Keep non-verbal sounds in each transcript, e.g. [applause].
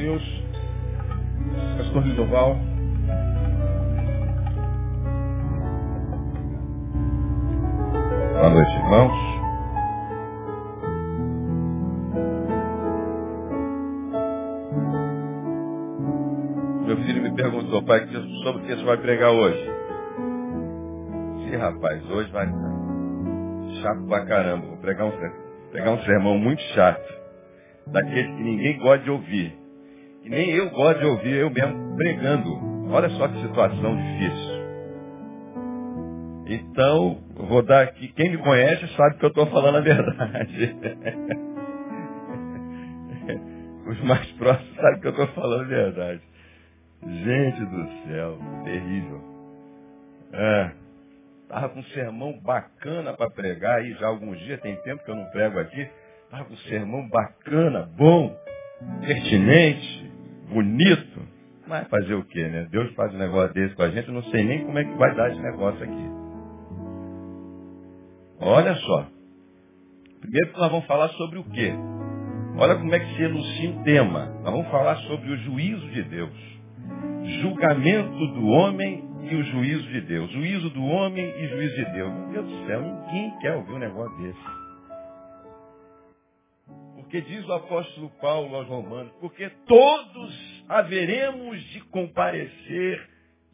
Deus. Pastor Lidoval. Boa noite, irmãos. Meu filho me perguntou, pai, sobre o que você vai pregar hoje? Sim, rapaz, hoje vai chato pra caramba. Vou pregar um, pregar um sermão muito chato. Daquele que ninguém gosta de ouvir. E nem eu gosto de ouvir, eu mesmo pregando. Olha só que situação difícil. Então, vou dar aqui. Quem me conhece sabe que eu estou falando a verdade. [laughs] Os mais próximos sabem que eu estou falando a verdade. Gente do céu, terrível. É, tava com um sermão bacana para pregar aí já alguns dias, tem tempo que eu não prego aqui. Tava com um sermão bacana, bom, pertinente, bonito. Mas fazer o quê, né? Deus faz um negócio desse com a gente, eu não sei nem como é que vai dar esse negócio aqui. Olha só. Primeiro nós vamos falar sobre o quê? Olha como é que se elucia o tema. Nós vamos falar sobre o juízo de Deus julgamento do homem e o juízo de Deus. Juízo do homem e juízo de Deus. Meu Deus do céu, ninguém quer ouvir um negócio desse. Porque diz o apóstolo Paulo aos romanos, porque todos haveremos de comparecer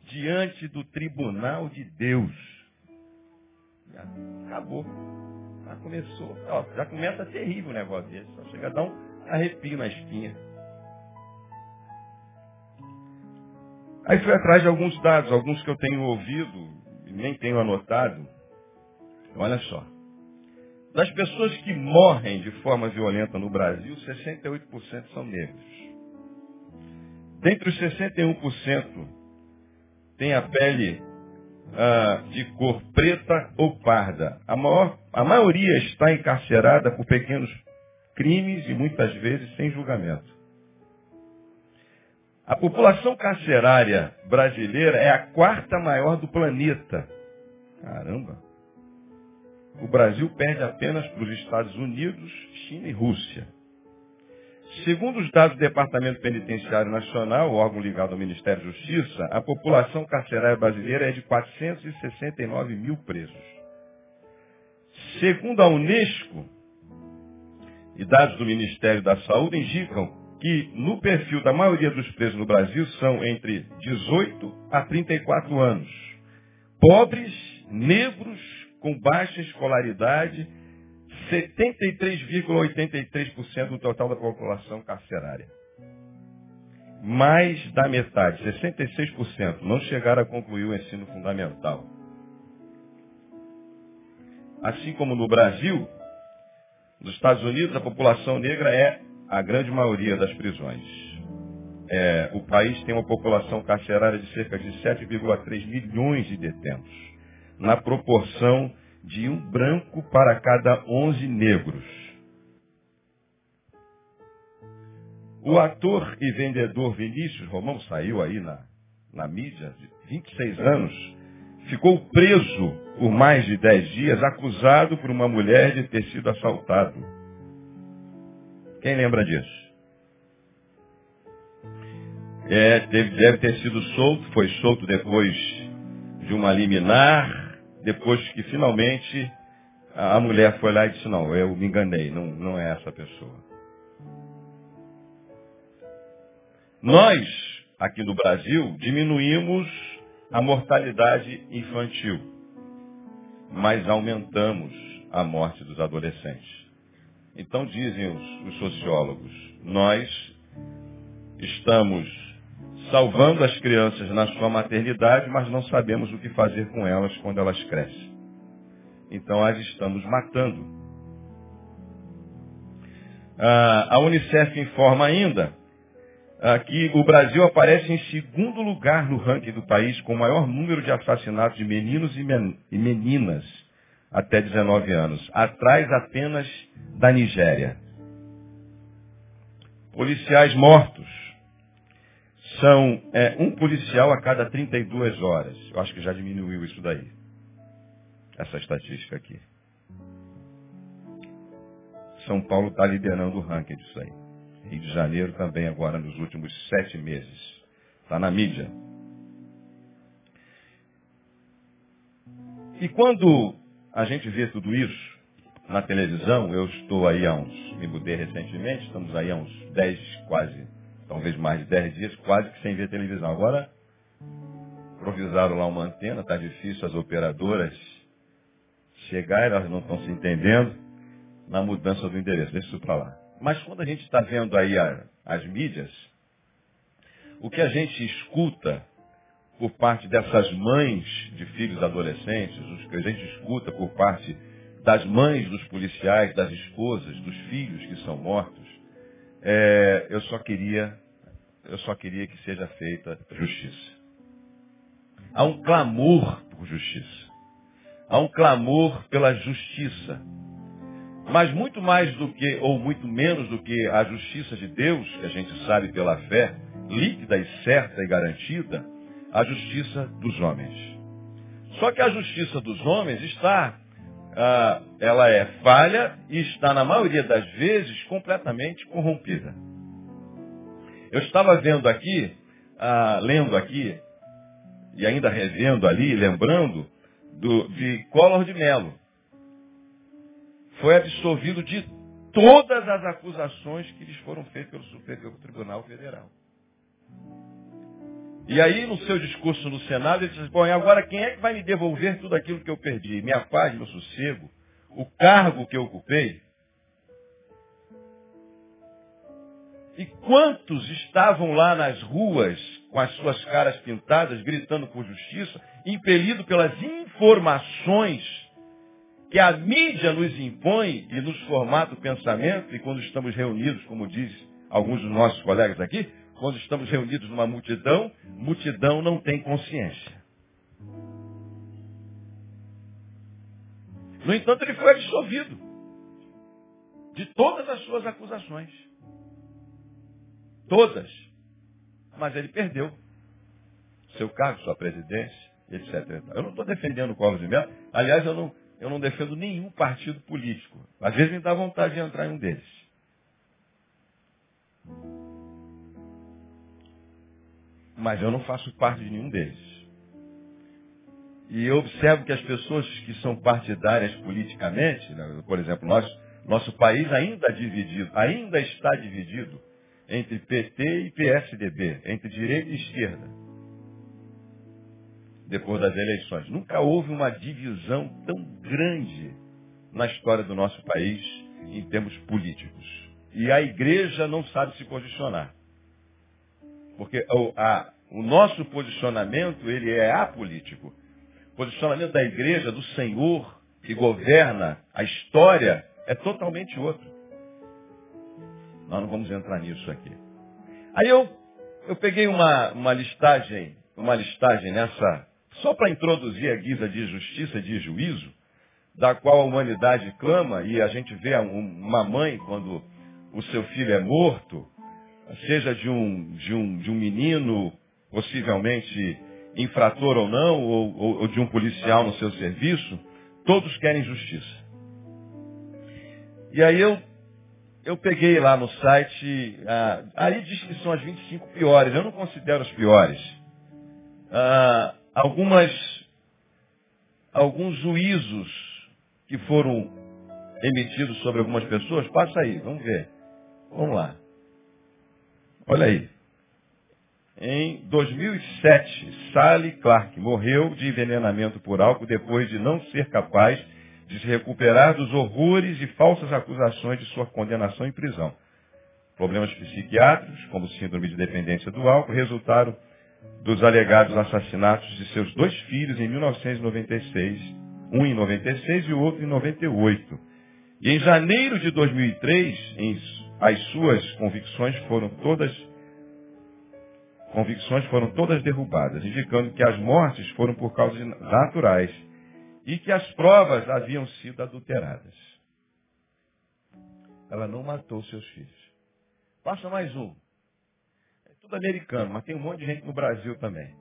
diante do tribunal de Deus. Já acabou. Já começou. Ó, já começa terrível o negócio desse. Só chega a dar um arrepio na espinha. Aí fui atrás de alguns dados, alguns que eu tenho ouvido e nem tenho anotado. Olha só. Das pessoas que morrem de forma violenta no Brasil, 68% são negros. Dentre os 61%, tem a pele ah, de cor preta ou parda. A, maior, a maioria está encarcerada por pequenos crimes e muitas vezes sem julgamento. A população carcerária brasileira é a quarta maior do planeta. Caramba! O Brasil perde apenas para os Estados Unidos, China e Rússia. Segundo os dados do Departamento Penitenciário Nacional, órgão ligado ao Ministério da Justiça, a população carcerária brasileira é de 469 mil presos. Segundo a Unesco, e dados do Ministério da Saúde indicam que no perfil da maioria dos presos no Brasil são entre 18 a 34 anos. Pobres, negros, com baixa escolaridade, 73,83% do total da população carcerária. Mais da metade, 66%, não chegaram a concluir o ensino fundamental. Assim como no Brasil, nos Estados Unidos, a população negra é a grande maioria das prisões. É, o país tem uma população carcerária de cerca de 7,3 milhões de detentos, na proporção de um branco para cada 11 negros. O ator e vendedor Vinícius Romão saiu aí na, na mídia, de 26 anos, ficou preso por mais de 10 dias, acusado por uma mulher de ter sido assaltado. Quem lembra disso? É, deve ter sido solto, foi solto depois de uma liminar, depois que finalmente a mulher foi lá e disse, não, eu me enganei, não, não é essa pessoa. Nós, aqui no Brasil, diminuímos a mortalidade infantil, mas aumentamos a morte dos adolescentes. Então dizem os, os sociólogos, nós estamos salvando as crianças na sua maternidade, mas não sabemos o que fazer com elas quando elas crescem. Então as estamos matando. Ah, a Unicef informa ainda ah, que o Brasil aparece em segundo lugar no ranking do país com o maior número de assassinatos de meninos e meninas até 19 anos, atrás apenas da Nigéria. Policiais mortos são é, um policial a cada 32 horas. Eu acho que já diminuiu isso daí. Essa estatística aqui. São Paulo está liderando o ranking disso aí. Rio de Janeiro também agora nos últimos sete meses. Está na mídia. E quando a gente vê tudo isso na televisão, eu estou aí há uns, me mudei recentemente, estamos aí há uns dez, quase, talvez mais de dez dias, quase que sem ver televisão. Agora, improvisaram lá uma antena, está difícil as operadoras chegar, elas não estão se entendendo na mudança do endereço. Deixa isso para lá. Mas quando a gente está vendo aí a, as mídias, o que a gente escuta por parte dessas mães de filhos adolescentes, o que a gente escuta por parte das mães dos policiais, das esposas, dos filhos que são mortos, é, eu só queria, eu só queria que seja feita justiça. Há um clamor por justiça. Há um clamor pela justiça. Mas muito mais do que, ou muito menos do que a justiça de Deus, que a gente sabe pela fé, líquida e certa e garantida, a justiça dos homens. Só que a justiça dos homens está, ah, ela é falha e está, na maioria das vezes, completamente corrompida. Eu estava vendo aqui, ah, lendo aqui, e ainda revendo ali, lembrando, do, de Collor de Mello foi absolvido de todas as acusações que lhes foram feitas pelo Superior Tribunal Federal. E aí, no seu discurso no Senado, ele disse, bom, e agora quem é que vai me devolver tudo aquilo que eu perdi? Minha paz, meu sossego, o cargo que eu ocupei? E quantos estavam lá nas ruas com as suas caras pintadas, gritando por justiça, impelido pelas informações que a mídia nos impõe e nos formata o pensamento, e quando estamos reunidos, como diz alguns dos nossos colegas aqui, quando estamos reunidos numa multidão, multidão não tem consciência. No entanto, ele foi absolvido de todas as suas acusações. Todas. Mas ele perdeu seu cargo, sua presidência, etc. Eu não estou defendendo o Covas de Mello. Aliás, eu não, eu não defendo nenhum partido político. Às vezes me dá vontade de entrar em um deles. Mas eu não faço parte de nenhum deles. E eu observo que as pessoas que são partidárias politicamente, né, por exemplo, nós, nosso país ainda dividido, ainda está dividido entre PT e PSDB, entre direita e esquerda depois das eleições. Nunca houve uma divisão tão grande na história do nosso país em termos políticos. E a igreja não sabe se posicionar. Porque o, a, o nosso posicionamento, ele é apolítico. Posicionamento da igreja, do Senhor, que governa a história, é totalmente outro. Nós não vamos entrar nisso aqui. Aí eu, eu peguei uma, uma listagem, uma listagem nessa, só para introduzir a guisa de justiça, de juízo, da qual a humanidade clama, e a gente vê uma mãe quando o seu filho é morto, seja de um, de um, de um menino, possivelmente infrator ou não, ou, ou, ou de um policial no seu serviço, todos querem justiça. E aí eu, eu peguei lá no site, ah, aí diz que são as 25 piores, eu não considero as piores. Ah, algumas, alguns juízos que foram emitidos sobre algumas pessoas. Passa aí, vamos ver. Vamos lá. Olha aí. Em 2007, Sally Clark morreu de envenenamento por álcool depois de não ser capaz de se recuperar dos horrores e falsas acusações de sua condenação em prisão. Problemas psiquiátricos, como síndrome de dependência do álcool, resultaram dos alegados assassinatos de seus dois filhos em 1996, um em 96 e o outro em 98. E em janeiro de 2003, em, as suas convicções foram todas convicções foram todas derrubadas, indicando que as mortes foram por causas naturais e que as provas haviam sido adulteradas. Ela não matou seus filhos. Passa mais um tudo americano, mas tem um monte de gente no Brasil também.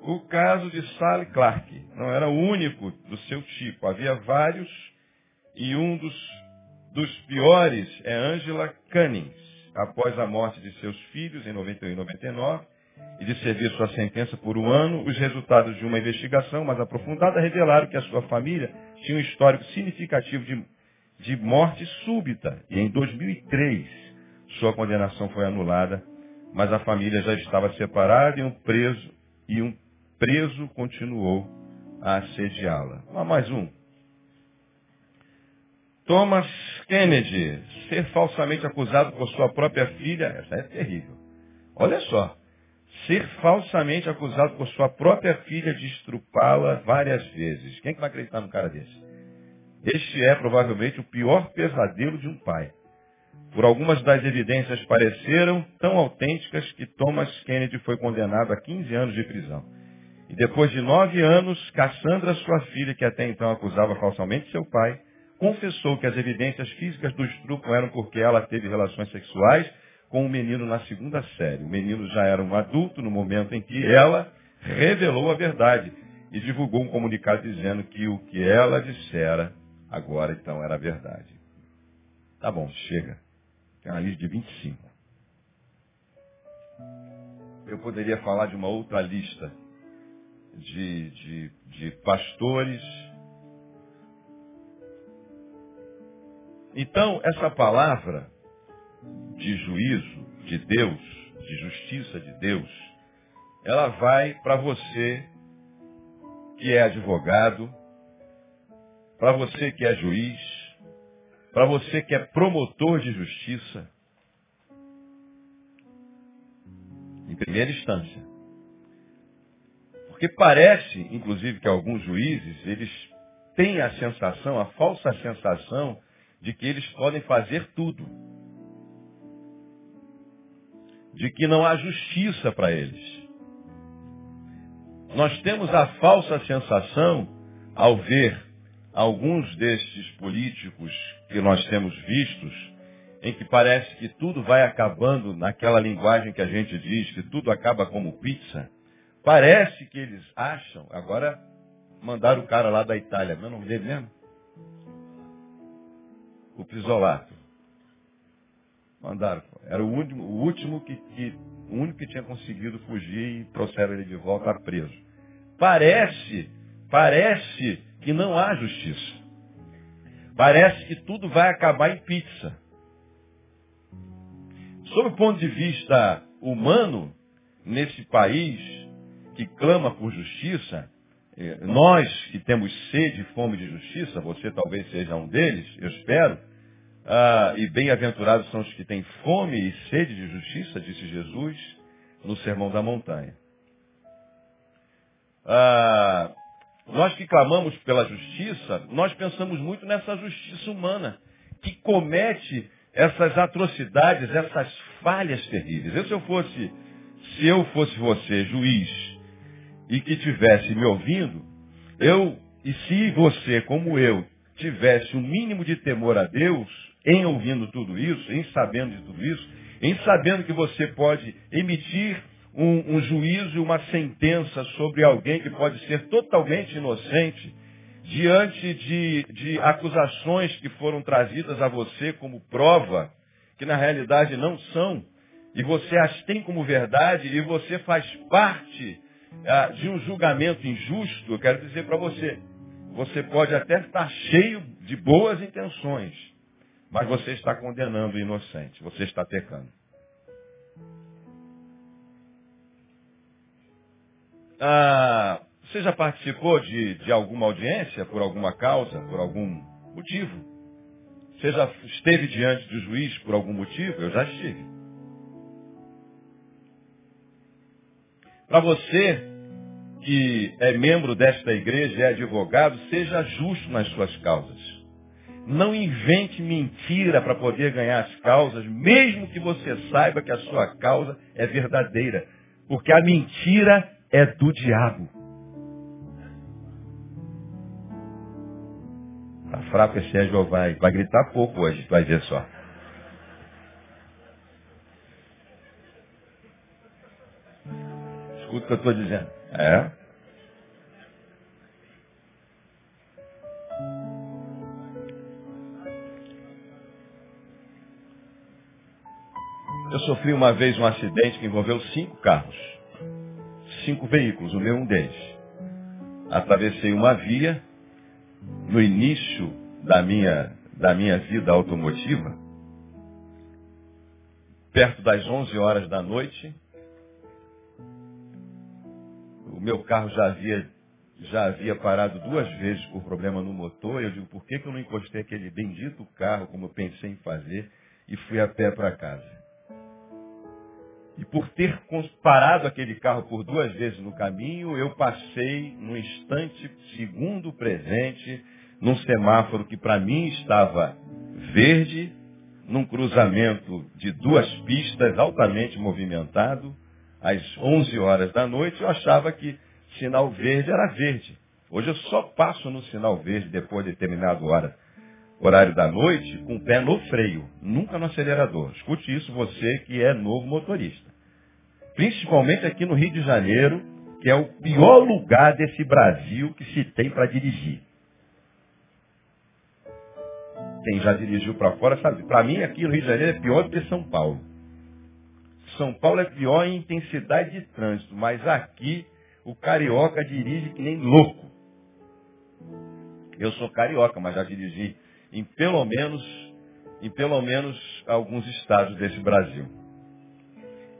O caso de Sally Clark não era o único do seu tipo. Havia vários e um dos, dos piores é Angela Cunnings, após a morte de seus filhos, em 91 e 99, e de servir sua sentença por um ano, os resultados de uma investigação mais aprofundada revelaram que a sua família tinha um histórico significativo de, de morte súbita. E em 2003, sua condenação foi anulada, mas a família já estava separada e um preso, e um preso continuou a assediá-la. Ah, mais um. Thomas Kennedy, ser falsamente acusado por sua própria filha, essa é terrível. Olha só, ser falsamente acusado por sua própria filha de estrupá-la várias vezes. Quem é que vai acreditar num cara desse? Este é provavelmente o pior pesadelo de um pai. Por algumas das evidências pareceram tão autênticas que Thomas Kennedy foi condenado a 15 anos de prisão. E depois de nove anos, Cassandra, sua filha, que até então acusava falsamente seu pai, confessou que as evidências físicas do estupro eram porque ela teve relações sexuais com o menino na segunda série. O menino já era um adulto no momento em que ela revelou a verdade e divulgou um comunicado dizendo que o que ela dissera agora então era verdade. Tá bom, chega. Tem uma lista de 25. Eu poderia falar de uma outra lista de, de, de pastores, Então, essa palavra de juízo de Deus, de justiça de Deus, ela vai para você que é advogado, para você que é juiz, para você que é promotor de justiça, em primeira instância. Porque parece, inclusive, que alguns juízes, eles têm a sensação, a falsa sensação, de que eles podem fazer tudo. De que não há justiça para eles. Nós temos a falsa sensação, ao ver alguns destes políticos que nós temos vistos, em que parece que tudo vai acabando naquela linguagem que a gente diz, que tudo acaba como pizza. Parece que eles acham, agora mandaram o cara lá da Itália, meu nome dele mesmo? O Pisolato. Mandaram. Era o último, o último que, que, o único que tinha conseguido fugir e trouxeram ele de volta preso. Parece, parece que não há justiça. Parece que tudo vai acabar em pizza. Sob o ponto de vista humano, nesse país que clama por justiça, nós que temos sede e fome de justiça, você talvez seja um deles, eu espero, ah, e bem-aventurados são os que têm fome e sede de justiça, disse Jesus no Sermão da Montanha. Ah, nós que clamamos pela justiça, nós pensamos muito nessa justiça humana, que comete essas atrocidades, essas falhas terríveis. Eu, se eu fosse, se eu fosse você, juiz, e que tivesse me ouvindo, eu, e se você, como eu, tivesse o um mínimo de temor a Deus, em ouvindo tudo isso, em sabendo de tudo isso, em sabendo que você pode emitir um, um juízo e uma sentença sobre alguém que pode ser totalmente inocente, diante de, de acusações que foram trazidas a você como prova, que na realidade não são, e você as tem como verdade, e você faz parte de um julgamento injusto, eu quero dizer para você, você pode até estar cheio de boas intenções, mas você está condenando o inocente, você está pecando. Ah, você já participou de, de alguma audiência por alguma causa, por algum motivo? Você já esteve diante do juiz por algum motivo? Eu já estive. Para você que é membro desta igreja, é advogado, seja justo nas suas causas. Não invente mentira para poder ganhar as causas, mesmo que você saiba que a sua causa é verdadeira. Porque a mentira é do diabo. Tá fraco esse Sérgio vai, vai gritar pouco hoje, vai ver só. O que eu estou dizendo. É? Eu sofri uma vez um acidente que envolveu cinco carros. Cinco veículos, o meu um deles. Atravessei uma via no início da minha, da minha vida automotiva, perto das 11 horas da noite, meu carro já havia, já havia parado duas vezes por problema no motor. Eu digo, por que, que eu não encostei aquele bendito carro, como eu pensei em fazer, e fui a pé para casa? E por ter parado aquele carro por duas vezes no caminho, eu passei no instante segundo presente num semáforo que para mim estava verde, num cruzamento de duas pistas altamente movimentado, às 11 horas da noite, eu achava que sinal verde era verde. Hoje eu só passo no sinal verde depois de determinada hora, horário da noite, com o pé no freio, nunca no acelerador. Escute isso você que é novo motorista. Principalmente aqui no Rio de Janeiro, que é o pior lugar desse Brasil que se tem para dirigir. Quem já dirigiu para fora sabe. Para mim, aqui no Rio de Janeiro é pior do que São Paulo. São Paulo é pior em intensidade de trânsito, mas aqui o carioca dirige que nem louco. Eu sou carioca, mas já dirigi em pelo menos, em pelo menos alguns estados desse Brasil.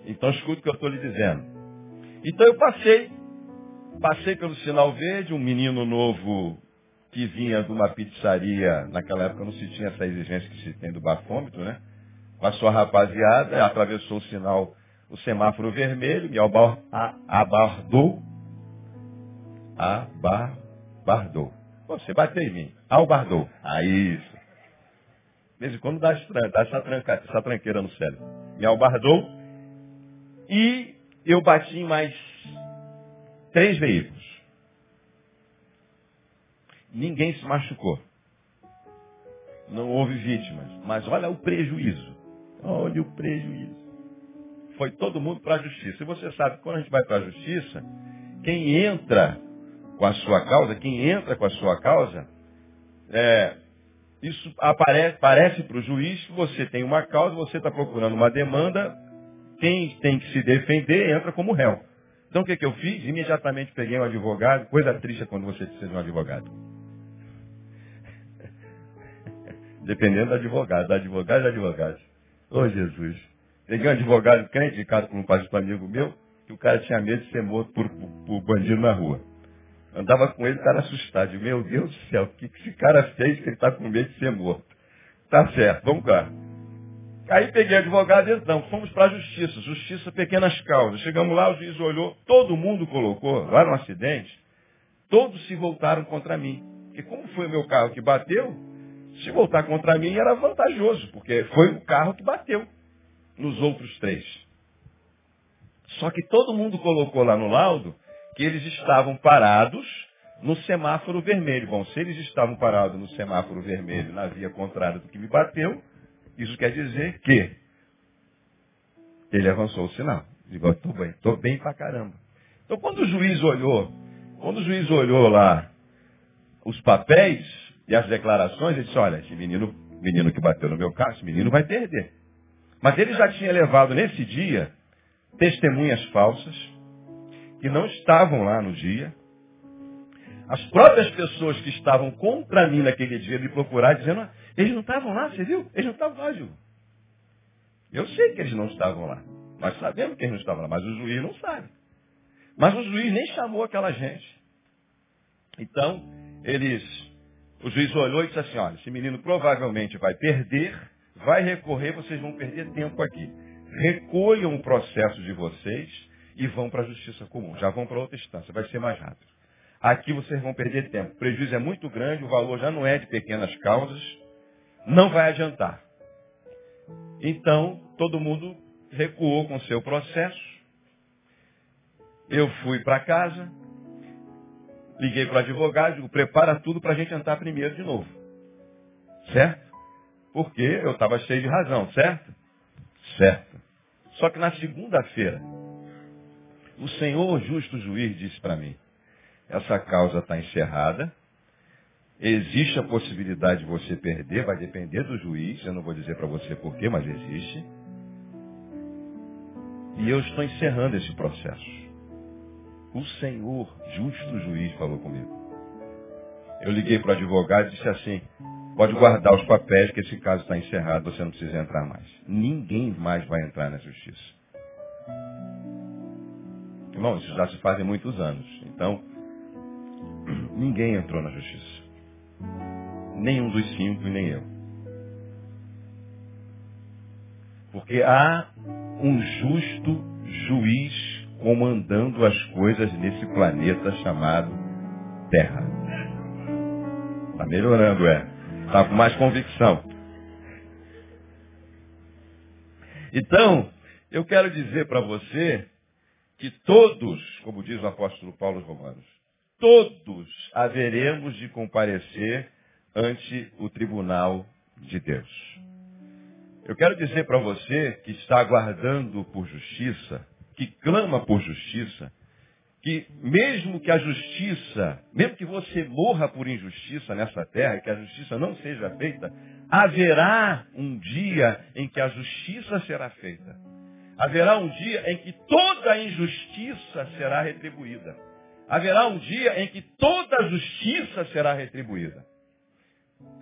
Então escuta o que eu estou lhe dizendo. Então eu passei, passei pelo sinal verde, um menino novo que vinha de uma pizzaria, naquela época não se tinha essa exigência que se tem do bafômetro, né? Passou a rapaziada, atravessou o sinal, o semáforo vermelho, me abardou. Abardou. Você bateu em mim. Albardou. Ah, isso. De vez em quando dá, dá essa, tranca, essa tranqueira no cérebro. Me albardou. E eu bati em mais três veículos. Ninguém se machucou. Não houve vítimas. Mas olha o prejuízo. Olha o prejuízo. Foi todo mundo para a justiça. E você sabe que quando a gente vai para a justiça, quem entra com a sua causa, quem entra com a sua causa, é, isso aparece, parece para o juiz que você tem uma causa, você está procurando uma demanda, quem tem que se defender entra como réu. Então o que, que eu fiz? Imediatamente peguei um advogado, coisa triste é quando você precisa de um advogado. [laughs] Dependendo do advogado, da advogado e advogado. Ô oh, Jesus. Peguei um advogado crente, indicado por um pastor amigo meu, que o cara tinha medo de ser morto por, por, por bandido na rua. Andava com ele, o cara assustado. Meu Deus do céu, o que esse cara fez que ele está com medo de ser morto? Tá certo, vamos cá. Aí peguei advogado e então, fomos para a justiça. Justiça, pequenas causas. Chegamos lá, o juiz olhou, todo mundo colocou, lá no acidente, todos se voltaram contra mim. Porque como foi o meu carro que bateu, se voltar contra mim era vantajoso, porque foi o carro que bateu nos outros três. Só que todo mundo colocou lá no laudo que eles estavam parados no semáforo vermelho. Bom, se eles estavam parados no semáforo vermelho na via contrária do que me bateu, isso quer dizer que ele avançou o sinal. Digo, estou bem, estou bem pra caramba. Então quando o juiz olhou, quando o juiz olhou lá os papéis, as declarações, ele disse, olha, esse menino, menino que bateu no meu carro, esse menino vai perder. Mas ele já tinha levado nesse dia testemunhas falsas, que não estavam lá no dia. As próprias pessoas que estavam contra mim naquele dia me procuraram dizendo, ah, eles não estavam lá, você viu? Eles não estavam lá, Ju. Eu sei que eles não estavam lá. Nós sabemos que eles não estavam lá, mas o juiz não sabe. Mas o juiz nem chamou aquela gente. Então, eles o juiz olhou e disse assim, olha, esse menino provavelmente vai perder, vai recorrer, vocês vão perder tempo aqui. Recolham o processo de vocês e vão para a justiça comum. Já vão para outra instância, vai ser mais rápido. Aqui vocês vão perder tempo. O prejuízo é muito grande, o valor já não é de pequenas causas, não vai adiantar. Então, todo mundo recuou com seu processo. Eu fui para casa, Liguei para o advogado, digo, prepara tudo para a gente entrar primeiro de novo. Certo? Porque eu estava cheio de razão, certo? Certo. Só que na segunda-feira, o Senhor justo juiz disse para mim, essa causa está encerrada, existe a possibilidade de você perder, vai depender do juiz, eu não vou dizer para você porquê, mas existe. E eu estou encerrando esse processo. O Senhor, justo juiz, falou comigo. Eu liguei para o advogado e disse assim, pode guardar os papéis que esse caso está encerrado, você não precisa entrar mais. Ninguém mais vai entrar na justiça. Irmão, isso já se faz muitos anos. Então, [clears throat] ninguém entrou na justiça. Nenhum dos cinco e nem eu. Porque há um justo juiz comandando as coisas nesse planeta chamado Terra. Está melhorando, é. Está com mais convicção. Então, eu quero dizer para você que todos, como diz o apóstolo Paulo aos Romanos, todos haveremos de comparecer ante o tribunal de Deus. Eu quero dizer para você que está aguardando por justiça, que clama por justiça, que mesmo que a justiça, mesmo que você morra por injustiça nessa terra, que a justiça não seja feita, haverá um dia em que a justiça será feita. Haverá um dia em que toda injustiça será retribuída. Haverá um dia em que toda justiça será retribuída.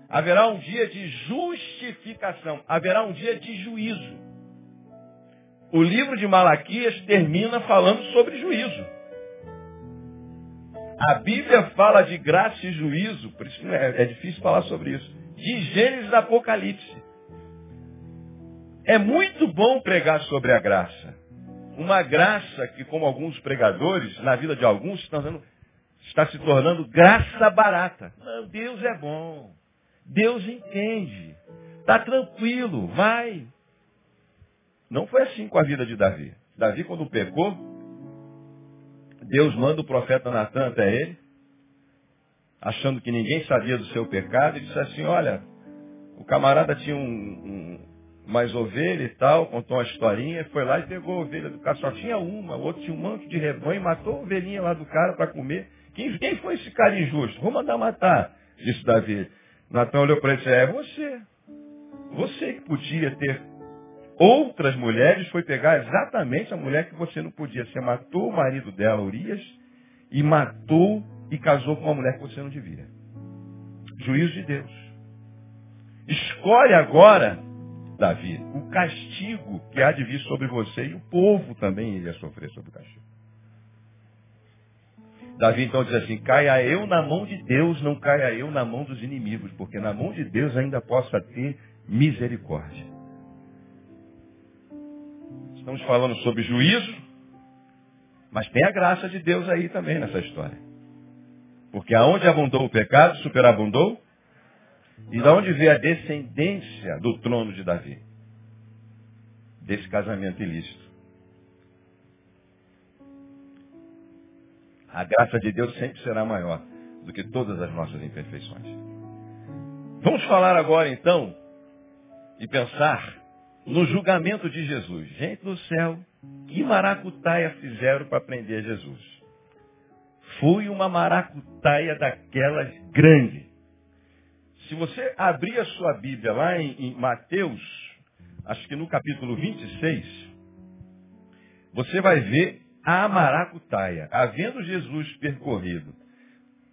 Haverá um dia de justificação. Haverá um dia de juízo. O livro de Malaquias termina falando sobre juízo. A Bíblia fala de graça e juízo, por isso é, é difícil falar sobre isso. De Gênesis Apocalipse. É muito bom pregar sobre a graça. Uma graça que, como alguns pregadores, na vida de alguns, está, está se tornando graça barata. Não, Deus é bom. Deus entende. Está tranquilo, vai. Não foi assim com a vida de Davi. Davi, quando pecou, Deus manda o profeta Natan até ele, achando que ninguém sabia do seu pecado, e disse assim, olha, o camarada tinha um, um, mais ovelha e tal, contou uma historinha, foi lá e pegou a ovelha do cara, só tinha uma, o outro tinha um monte de rebanho, matou a ovelhinha lá do cara para comer. Quem, quem foi esse cara injusto? Vou mandar matar, disse Davi. Natan olhou para ele e disse, é você. Você que podia ter outras mulheres, foi pegar exatamente a mulher que você não podia. Você matou o marido dela, Urias, e matou e casou com uma mulher que você não devia. Juízo de Deus. Escolhe agora, Davi, o castigo que há de vir sobre você e o povo também iria sofrer sobre o castigo. Davi então diz assim, caia eu na mão de Deus, não caia eu na mão dos inimigos, porque na mão de Deus ainda possa ter misericórdia. Estamos falando sobre juízo, mas tem a graça de Deus aí também nessa história. Porque aonde abundou o pecado, superabundou. E da onde veio a descendência do trono de Davi? Desse casamento ilícito. A graça de Deus sempre será maior do que todas as nossas imperfeições. Vamos falar agora então e pensar no julgamento de Jesus. Gente do céu, que maracutaia fizeram para prender Jesus? Foi uma maracutaia daquelas grande. Se você abrir a sua Bíblia lá em, em Mateus, acho que no capítulo 26, você vai ver a maracutaia. Havendo Jesus percorrido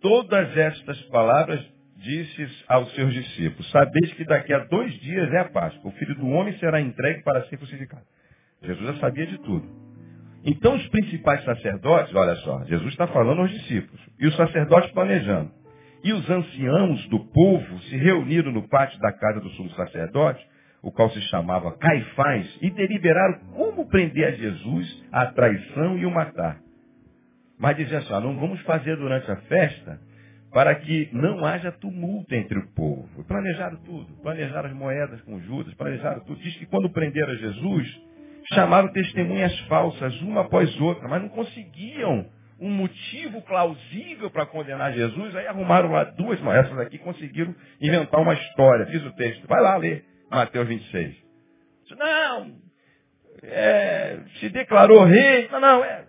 todas estas palavras, disse aos seus discípulos, sabeis que daqui a dois dias é a Páscoa, o Filho do Homem será entregue para ser crucificado. Jesus já sabia de tudo. Então os principais sacerdotes, olha só, Jesus está falando aos discípulos, e os sacerdotes planejando. E os anciãos do povo se reuniram no pátio da casa do sumo sacerdote o qual se chamava Caifás, e deliberaram como prender a Jesus, a traição e o matar. Mas dizia assim, não vamos fazer durante a festa para que não haja tumulto entre o povo. Planejaram tudo, planejaram as moedas com Judas, planejaram tudo. Diz que quando prenderam Jesus, chamaram testemunhas falsas, uma após outra, mas não conseguiam um motivo plausível para condenar Jesus, aí arrumaram lá duas, essas aqui conseguiram inventar uma história. Diz o texto, vai lá ler. Mateus 26. Não, é, se declarou rei. Não, não, é,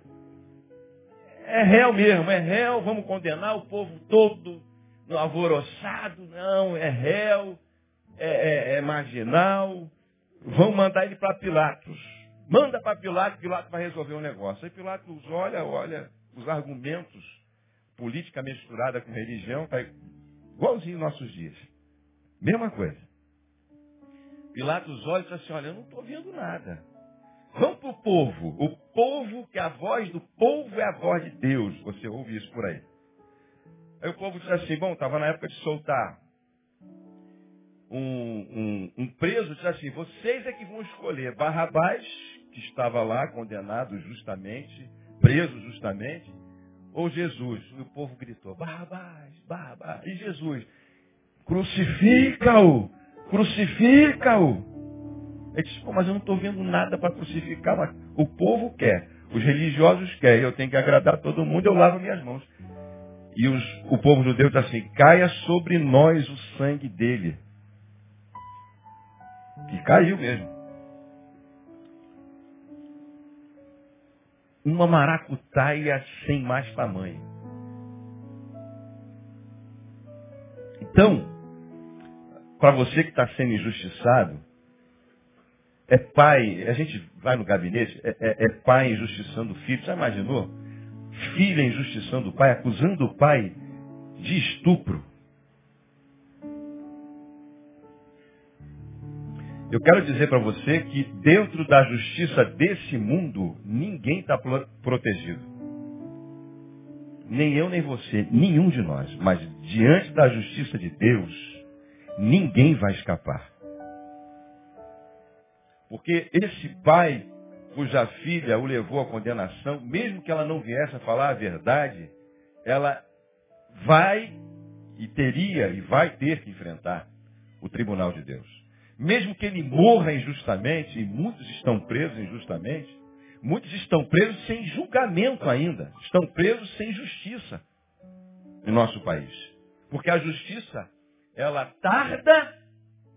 é réu mesmo, é réu, vamos condenar o povo todo no alvoroçado. Não, é réu, é, é, é marginal. Vamos mandar ele para Pilatos. Manda para Pilatos, Pilatos vai resolver o um negócio. Aí Pilatos olha, olha os argumentos, política misturada com religião, tá igualzinho nossos dias. Mesma coisa. Pilatos olha e diz assim, olha, eu não estou vendo nada. Vamos para o povo. O povo, que a voz do povo é a voz de Deus. Você ouve isso por aí. Aí o povo diz assim, bom, estava na época de soltar um, um, um preso, diz assim, vocês é que vão escolher Barrabás, que estava lá condenado justamente, preso justamente, ou Jesus? E o povo gritou, Barrabás, Barrabás. E Jesus, crucifica-o, crucifica-o. Ele disse, mas eu não estou vendo nada para crucificar, mas o povo quer, os religiosos querem, eu tenho que agradar todo mundo, eu lavo minhas mãos. E os, o povo judeu diz assim, caia sobre nós o sangue dele. E caiu mesmo. Uma maracutaia sem mais tamanho. Então, para você que está sendo injustiçado, é pai, a gente vai no gabinete, é, é, é pai injustiçando o filho. Já imaginou? Filha injustiçando o pai, acusando o pai de estupro. Eu quero dizer para você que dentro da justiça desse mundo, ninguém está protegido. Nem eu, nem você, nenhum de nós. Mas diante da justiça de Deus, ninguém vai escapar. Porque esse pai, cuja filha o levou à condenação, mesmo que ela não viesse a falar a verdade, ela vai e teria e vai ter que enfrentar o tribunal de Deus. Mesmo que ele morra injustamente, e muitos estão presos injustamente, muitos estão presos sem julgamento ainda, estão presos sem justiça no nosso país. Porque a justiça, ela tarda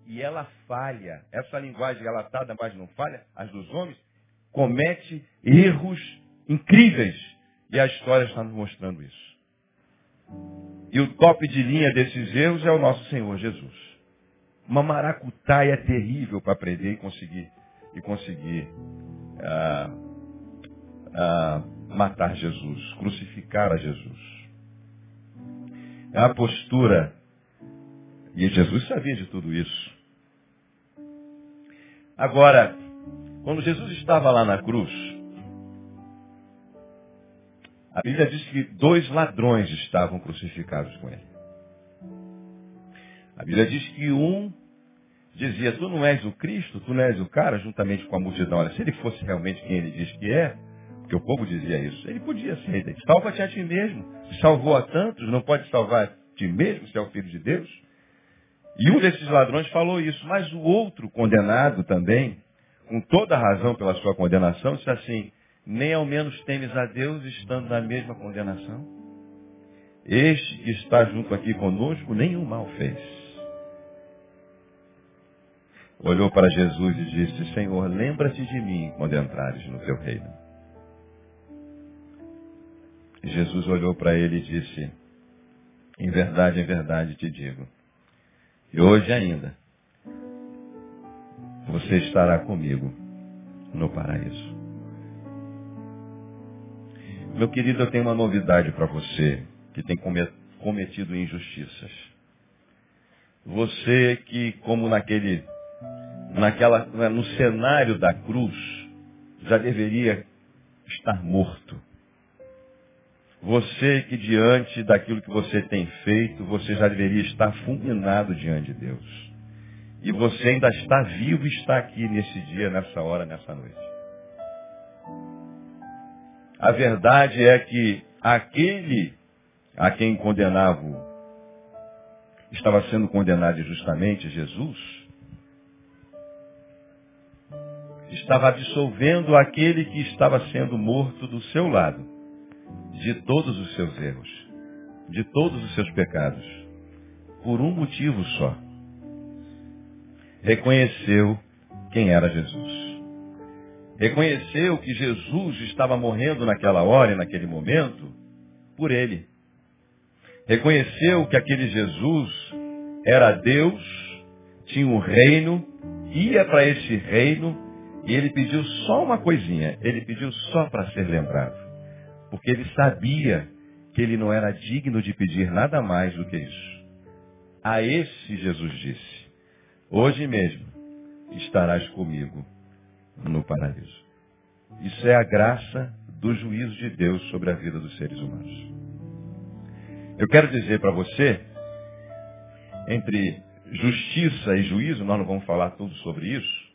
e ela falha. Essa linguagem relatada, mas não falha, as dos homens, comete erros incríveis. E a história está nos mostrando isso. E o top de linha desses erros é o nosso Senhor Jesus uma maracutaia terrível para aprender e conseguir, e conseguir ah, ah, matar Jesus, crucificar a Jesus. É a postura, e Jesus sabia de tudo isso. Agora, quando Jesus estava lá na cruz, a Bíblia diz que dois ladrões estavam crucificados com ele. A Bíblia diz que um dizia, tu não és o Cristo, tu não és o cara, juntamente com a multidão. Olha, se ele fosse realmente quem ele diz que é, porque o povo dizia isso, ele podia ser. Salva-te a ti mesmo. Salvou a tantos, não pode salvar a ti mesmo, se é o Filho de Deus. E um desses ladrões falou isso, mas o outro condenado também, com toda razão pela sua condenação, disse assim, nem ao menos temes a Deus estando na mesma condenação. Este que está junto aqui conosco nenhum mal fez olhou para Jesus e disse, Senhor, lembra-te de mim quando entrares no teu reino. Jesus olhou para ele e disse, em verdade, em verdade te digo, e hoje ainda, você estará comigo no paraíso. Meu querido, eu tenho uma novidade para você que tem cometido injustiças. Você que, como naquele naquela, no cenário da cruz, já deveria estar morto. Você que diante daquilo que você tem feito, você já deveria estar fulminado diante de Deus. E você ainda está vivo e está aqui nesse dia, nessa hora, nessa noite. A verdade é que aquele a quem condenava estava sendo condenado injustamente, Jesus, estava absolvendo aquele que estava sendo morto do seu lado, de todos os seus erros, de todos os seus pecados, por um motivo só. Reconheceu quem era Jesus. Reconheceu que Jesus estava morrendo naquela hora e naquele momento por ele. Reconheceu que aquele Jesus era Deus, tinha um reino, ia para esse reino E ele pediu só uma coisinha. Ele pediu só para ser lembrado. Porque ele sabia que ele não era digno de pedir nada mais do que isso. A esse Jesus disse, hoje mesmo estarás comigo no paraíso. Isso é a graça do juízo de Deus sobre a vida dos seres humanos. Eu quero dizer para você, entre justiça e juízo, nós não vamos falar tudo sobre isso,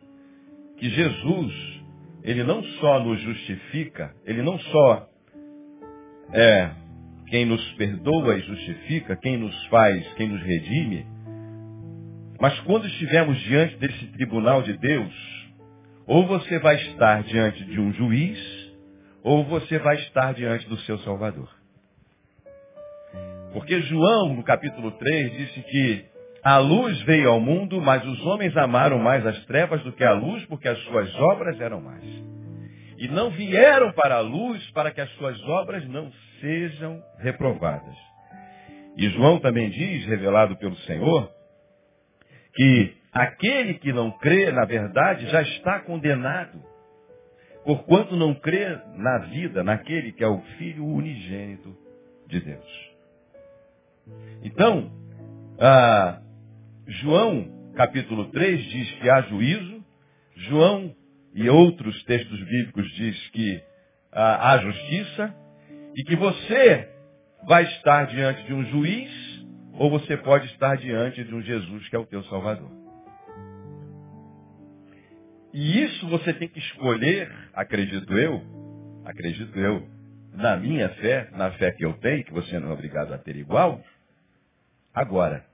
que Jesus, ele não só nos justifica, ele não só é quem nos perdoa e justifica, quem nos faz, quem nos redime, mas quando estivermos diante desse tribunal de Deus, ou você vai estar diante de um juiz, ou você vai estar diante do seu Salvador. Porque João, no capítulo 3, disse que a luz veio ao mundo, mas os homens amaram mais as trevas do que a luz, porque as suas obras eram mais. E não vieram para a luz para que as suas obras não sejam reprovadas. E João também diz, revelado pelo Senhor, que aquele que não crê, na verdade, já está condenado, porquanto não crê na vida, naquele que é o Filho unigênito de Deus. Então, ah, João, capítulo 3, diz que há juízo. João e outros textos bíblicos diz que ah, há justiça e que você vai estar diante de um juiz ou você pode estar diante de um Jesus que é o teu Salvador. E isso você tem que escolher, acredito eu, acredito eu, na minha fé, na fé que eu tenho, que você não é obrigado a ter igual, agora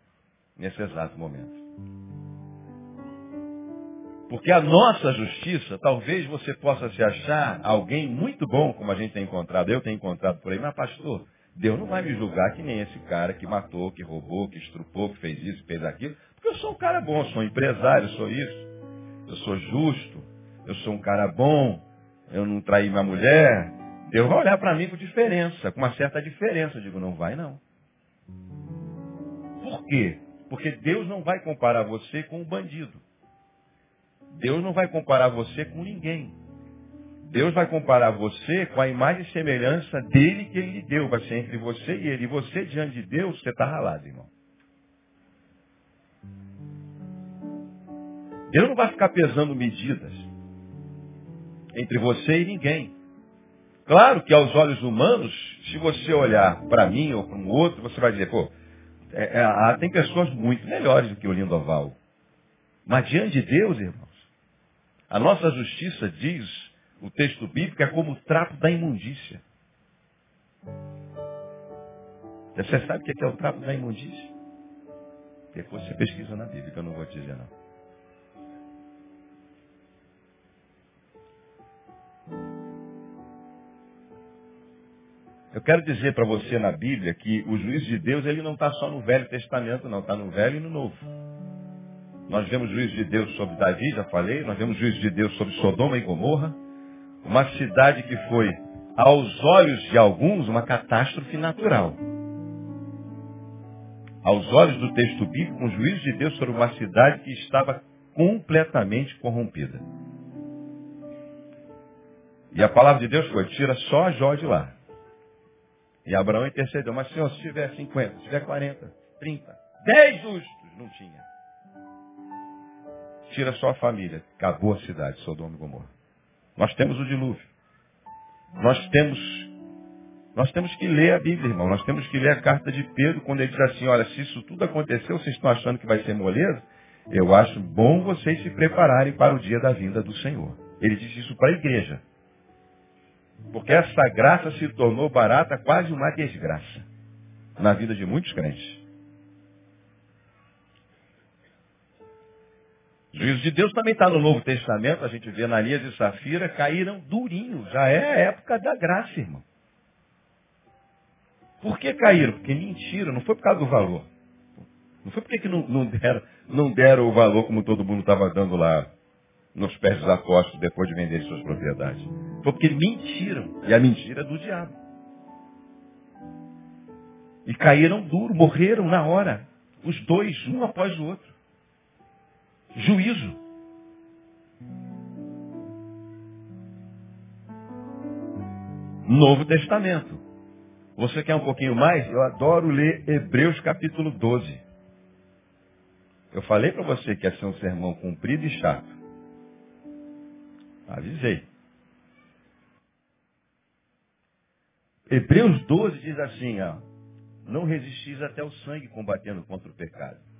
nesse exato momento. Porque a nossa justiça, talvez você possa se achar alguém muito bom, como a gente tem encontrado, eu tenho encontrado por aí, mas pastor, Deus não vai me julgar que nem esse cara que matou, que roubou, que estrupou, que fez isso, que fez aquilo, porque eu sou um cara bom, sou um empresário, sou isso, eu sou justo, eu sou um cara bom, eu não traí minha mulher. Deus vai olhar para mim com diferença, com uma certa diferença. Eu digo, não vai não. Por quê? Porque Deus não vai comparar você com um bandido. Deus não vai comparar você com ninguém. Deus vai comparar você com a imagem e semelhança dele que ele lhe deu. Vai ser entre você e ele. E você, diante de Deus, você está ralado, irmão. Deus não vai ficar pesando medidas entre você e ninguém. Claro que aos olhos humanos, se você olhar para mim ou para um outro, você vai dizer, pô, é, é, tem pessoas muito melhores do que o lindo oval. Mas diante de Deus, irmãos, a nossa justiça diz, o texto bíblico, é como o trapo da imundícia. Você sabe o que é o trapo da imundícia? Depois você pesquisa na Bíblia, que eu não vou te dizer não. Eu quero dizer para você na Bíblia que o juízo de Deus ele não está só no Velho Testamento, não, está no Velho e no Novo. Nós vemos juízo de Deus sobre Davi, já falei, nós vemos juízo de Deus sobre Sodoma e Gomorra, uma cidade que foi, aos olhos de alguns, uma catástrofe natural. Aos olhos do texto bíblico, um juízo de Deus sobre uma cidade que estava completamente corrompida. E a palavra de Deus foi, tira só a Jó de lá. E Abraão intercedeu. Mas, Senhor, se tiver 50, se tiver 40, 30, 10 justos, não tinha. Tira só a família. Acabou a cidade, Sodoma e Gomorra. Nós temos o dilúvio. Nós temos, nós temos que ler a Bíblia, irmão. Nós temos que ler a carta de Pedro, quando ele diz assim, olha, se isso tudo aconteceu, vocês estão achando que vai ser moleza? Eu acho bom vocês se prepararem para o dia da vinda do Senhor. Ele diz isso para a igreja. Porque essa graça se tornou barata, quase uma desgraça, na vida de muitos crentes. Juízo de Deus também está no Novo Testamento, a gente vê Ananias e Safira caíram durinho. Já é a época da graça, irmão. Por que caíram? Porque mentiram, não foi por causa do valor. Não foi porque que não, não, deram, não deram o valor como todo mundo estava dando lá nos pés dos apóstolos depois de vender suas propriedades. Foi porque mentiram. E a mentira é do diabo. E caíram duro, morreram na hora. Os dois, um após o outro. Juízo. Novo Testamento. Você quer um pouquinho mais? Eu adoro ler Hebreus capítulo 12. Eu falei para você que ia ser um sermão comprido e chato. Avisei. Hebreus 12 diz assim, ó, não resistis até o sangue combatendo contra o pecado.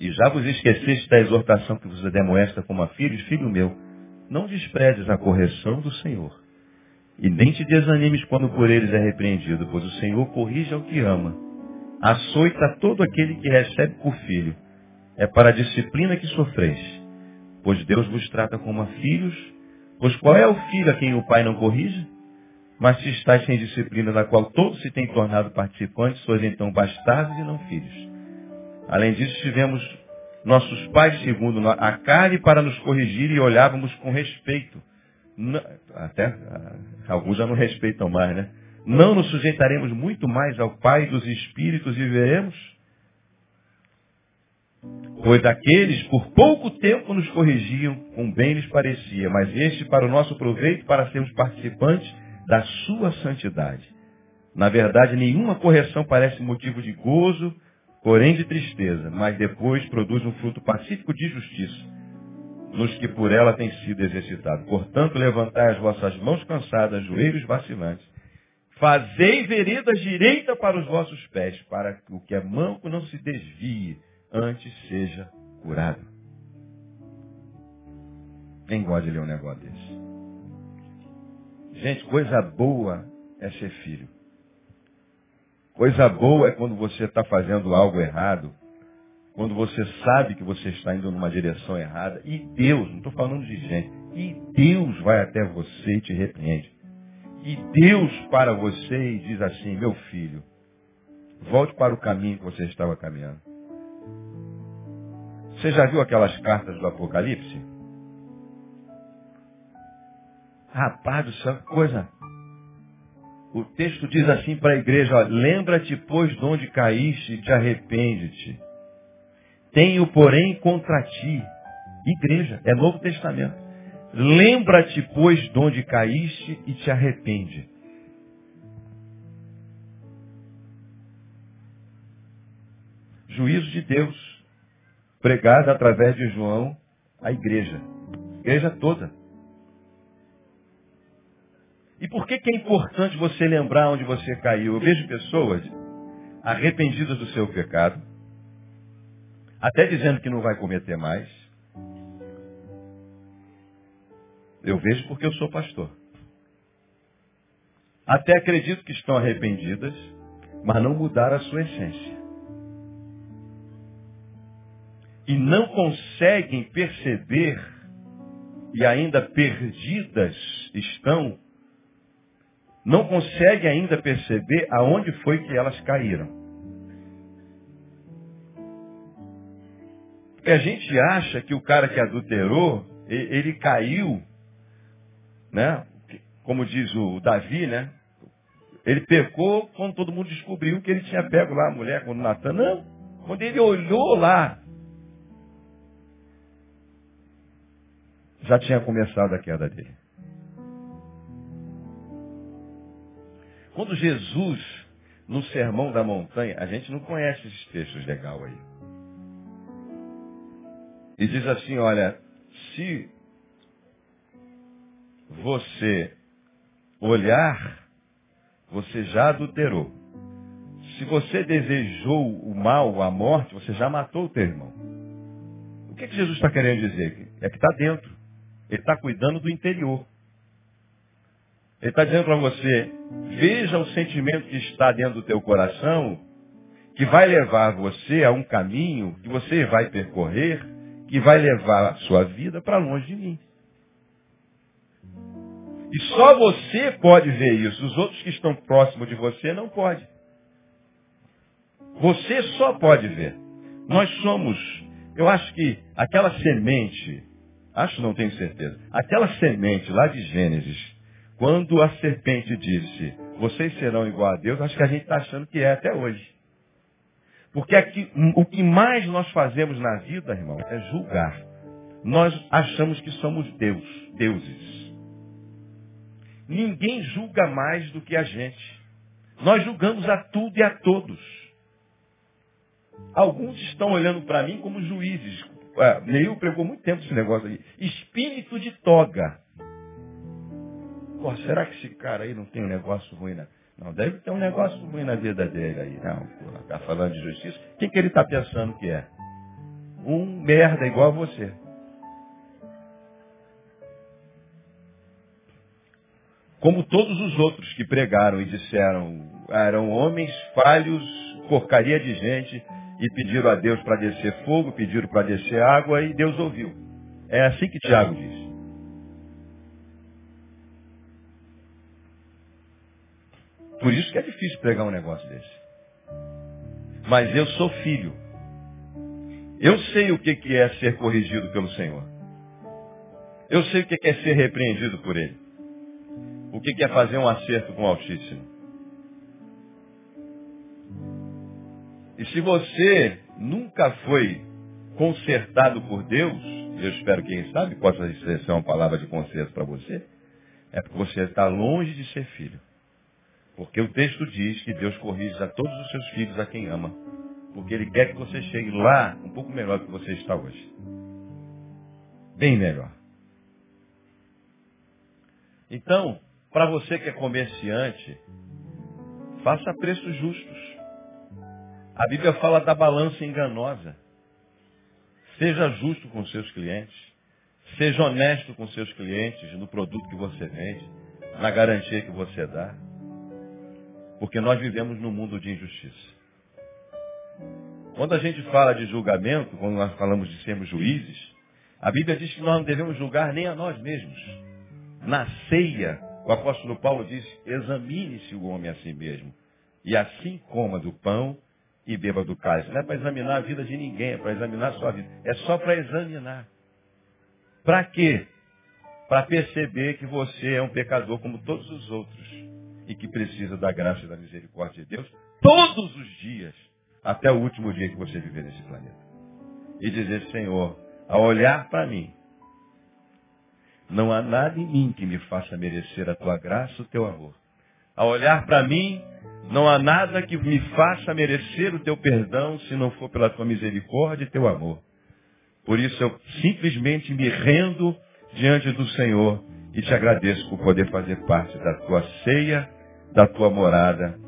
E já vos esqueceste da exortação que vos demoestra como a filhos, filho meu, não desprezes a correção do Senhor. E nem te desanimes quando por eles é repreendido, pois o Senhor corrige ao que ama. Açoita todo aquele que recebe por filho. É para a disciplina que sofreis. Pois Deus vos trata como a filhos. Pois qual é o filho a quem o pai não corrige? Mas se estáis sem disciplina, da qual todos se têm tornado participantes, sois então bastardos e não filhos. Além disso, tivemos nossos pais segundo a carne para nos corrigir e olhávamos com respeito. Até ah, alguns já não respeitam mais, né? Não nos sujeitaremos muito mais ao Pai dos Espíritos e veremos? Pois aqueles por pouco tempo nos corrigiam, com bem lhes parecia, mas este para o nosso proveito, para sermos participantes da sua santidade. Na verdade, nenhuma correção parece motivo de gozo, porém de tristeza, mas depois produz um fruto pacífico de justiça, nos que por ela têm sido exercitados. Portanto, levantai as vossas mãos cansadas, joelhos vacilantes. Fazei veredas direita para os vossos pés, para que o que é manco não se desvie, antes seja curado. Quem gosta de ler um negócio desse? Gente, coisa boa é ser filho. Coisa boa é quando você está fazendo algo errado, quando você sabe que você está indo numa direção errada, e Deus, não estou falando de gente, e Deus vai até você e te repreende. E Deus para você e diz assim, meu filho, volte para o caminho que você estava caminhando. Você já viu aquelas cartas do Apocalipse? Rapaz do céu, coisa. O texto diz assim para a igreja, lembra-te, pois, de onde caíste e te arrepende-te. Tenho, porém, contra ti. Igreja, é Novo Testamento. Lembra-te, pois, de onde caíste e te arrepende. Juízo de Deus, pregado através de João à igreja. Igreja toda. E por que, que é importante você lembrar onde você caiu? Eu vejo pessoas arrependidas do seu pecado, até dizendo que não vai cometer mais. Eu vejo porque eu sou pastor. Até acredito que estão arrependidas, mas não mudaram a sua essência. E não conseguem perceber, e ainda perdidas estão não consegue ainda perceber aonde foi que elas caíram. Porque a gente acha que o cara que adulterou, ele caiu, né? Como diz o Davi, né? Ele pecou quando todo mundo descobriu que ele tinha pego lá a mulher com o Natan. Não. Quando ele olhou lá, já tinha começado a queda dele. Quando Jesus, no Sermão da Montanha, a gente não conhece esses textos legal aí. E diz assim, olha, se você olhar, você já adulterou. Se você desejou o mal, a morte, você já matou o teu irmão. O que, que Jesus está querendo dizer? É que está dentro. Ele está cuidando do interior. Ele está dizendo para você, veja o sentimento que está dentro do teu coração, que vai levar você a um caminho que você vai percorrer, que vai levar a sua vida para longe de mim. E só você pode ver isso. Os outros que estão próximos de você não podem. Você só pode ver. Nós somos, eu acho que aquela semente, acho não tenho certeza, aquela semente lá de Gênesis, quando a serpente disse, vocês serão igual a Deus, acho que a gente está achando que é até hoje. Porque aqui, o que mais nós fazemos na vida, irmão, é julgar. Nós achamos que somos Deus, deuses. ninguém julga mais do que a gente. Nós julgamos a tudo e a todos. Alguns estão olhando para mim como juízes. É, Neil pregou muito tempo esse negócio aí. Espírito de toga. Pô, será que esse cara aí não tem um negócio ruim na... Não, deve ter um negócio ruim na vida dele aí. Não, está falando de justiça. O que, que ele está pensando que é? Um merda igual a você. Como todos os outros que pregaram e disseram, eram homens falhos, porcaria de gente, e pediram a Deus para descer fogo, pediram para descer água, e Deus ouviu. É assim que Tiago diz. Por isso que é difícil pregar um negócio desse. Mas eu sou filho. Eu sei o que é ser corrigido pelo Senhor. Eu sei o que é ser repreendido por Ele. O que é fazer um acerto com o Altíssimo. E se você nunca foi consertado por Deus, eu espero que quem sabe possa ser uma palavra de conserto para você, é porque você está longe de ser filho. Porque o texto diz que Deus corrige a todos os seus filhos a quem ama. Porque Ele quer que você chegue lá um pouco melhor do que você está hoje. Bem melhor. Então, para você que é comerciante, faça preços justos. A Bíblia fala da balança enganosa. Seja justo com seus clientes. Seja honesto com seus clientes no produto que você vende, na garantia que você dá. Porque nós vivemos num mundo de injustiça. Quando a gente fala de julgamento, quando nós falamos de sermos juízes, a Bíblia diz que nós não devemos julgar nem a nós mesmos. Na ceia, o apóstolo Paulo diz, examine-se o homem a si mesmo, e assim coma do pão e beba do cálice. Não é para examinar a vida de ninguém, é para examinar a sua vida. É só para examinar. Para quê? Para perceber que você é um pecador como todos os outros e que precisa da graça e da misericórdia de Deus todos os dias, até o último dia que você viver nesse planeta. E dizer, Senhor, ao olhar para mim, não há nada em mim que me faça merecer a tua graça o teu amor. Ao olhar para mim, não há nada que me faça merecer o teu perdão se não for pela tua misericórdia e teu amor. Por isso eu simplesmente me rendo diante do Senhor e te agradeço por poder fazer parte da tua ceia, da tua morada.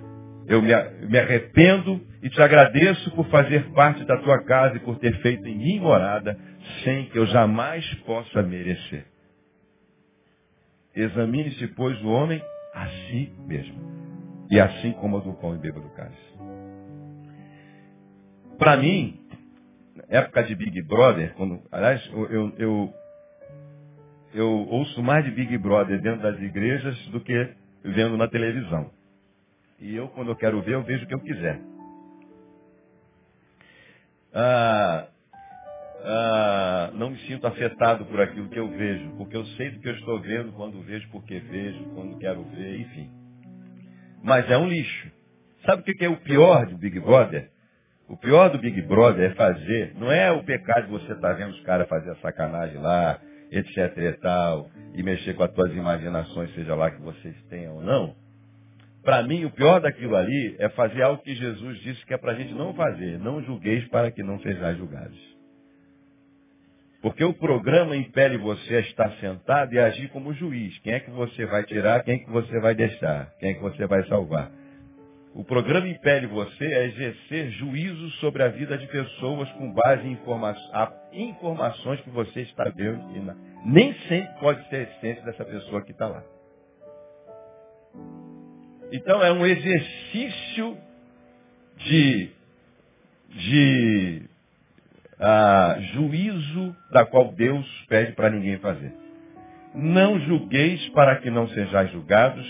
Eu me, arrependo e te agradeço por fazer parte da tua casa e por ter feito em mim morada, sem que eu jamais possa merecer. Examine-se, pois, o homem a si mesmo. E assim como do pão e beba do cálice. Para mim, época de Big Brother, quando, aliás, eu, eu, eu ouço mais de Big Brother dentro das igrejas do que vendo na televisão. E eu, quando eu quero ver, eu vejo o que eu quiser. Ah, ah, não me sinto afetado por aquilo que eu vejo, porque eu sei do que eu estou vendo, quando vejo, porque vejo, quando quero ver, enfim. Mas é um lixo. Sabe o que é o pior do Big Brother? O pior do Big Brother é fazer, não é o pecado de você estar tá vendo os caras fazer a sacanagem lá, etc e tal, e mexer com as tuas imaginações, seja lá que vocês tenham ou não. Para mim, o pior daquilo ali é fazer algo que Jesus disse que é para a gente não fazer. Não julgueis para que não sejais julgados. Porque o programa impele você a estar sentado e agir como juiz. Quem é que você vai tirar, quem é que você vai deixar, quem é que você vai salvar. O programa impele você a exercer juízo sobre a vida de pessoas com base em informa informações que você está vendo. Nem sempre pode ser a essência dessa pessoa que está lá. Então é um exercício de, de ah, juízo da qual Deus pede para ninguém fazer. Não julgueis para que não sejais julgados,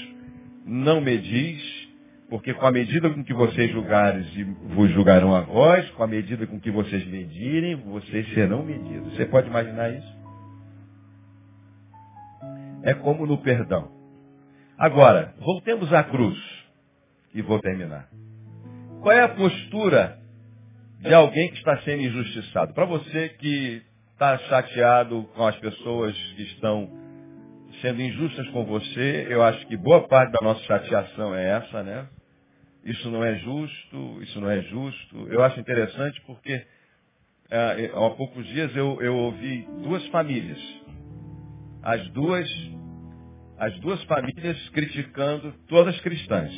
não medis, porque com a medida com que vocês julgares, vos julgarão a vós, com a medida com que vocês medirem, vocês serão medidos. Você pode imaginar isso? É como no perdão. Agora, voltemos à cruz. E vou terminar. Qual é a postura de alguém que está sendo injustiçado? Para você que está chateado com as pessoas que estão sendo injustas com você. Eu acho que boa parte da nossa chateação é essa, né? Isso não é justo, isso não é justo. Eu acho interessante porque é, há poucos dias eu, eu ouvi duas famílias. As duas, as duas famílias criticando, todas cristãs.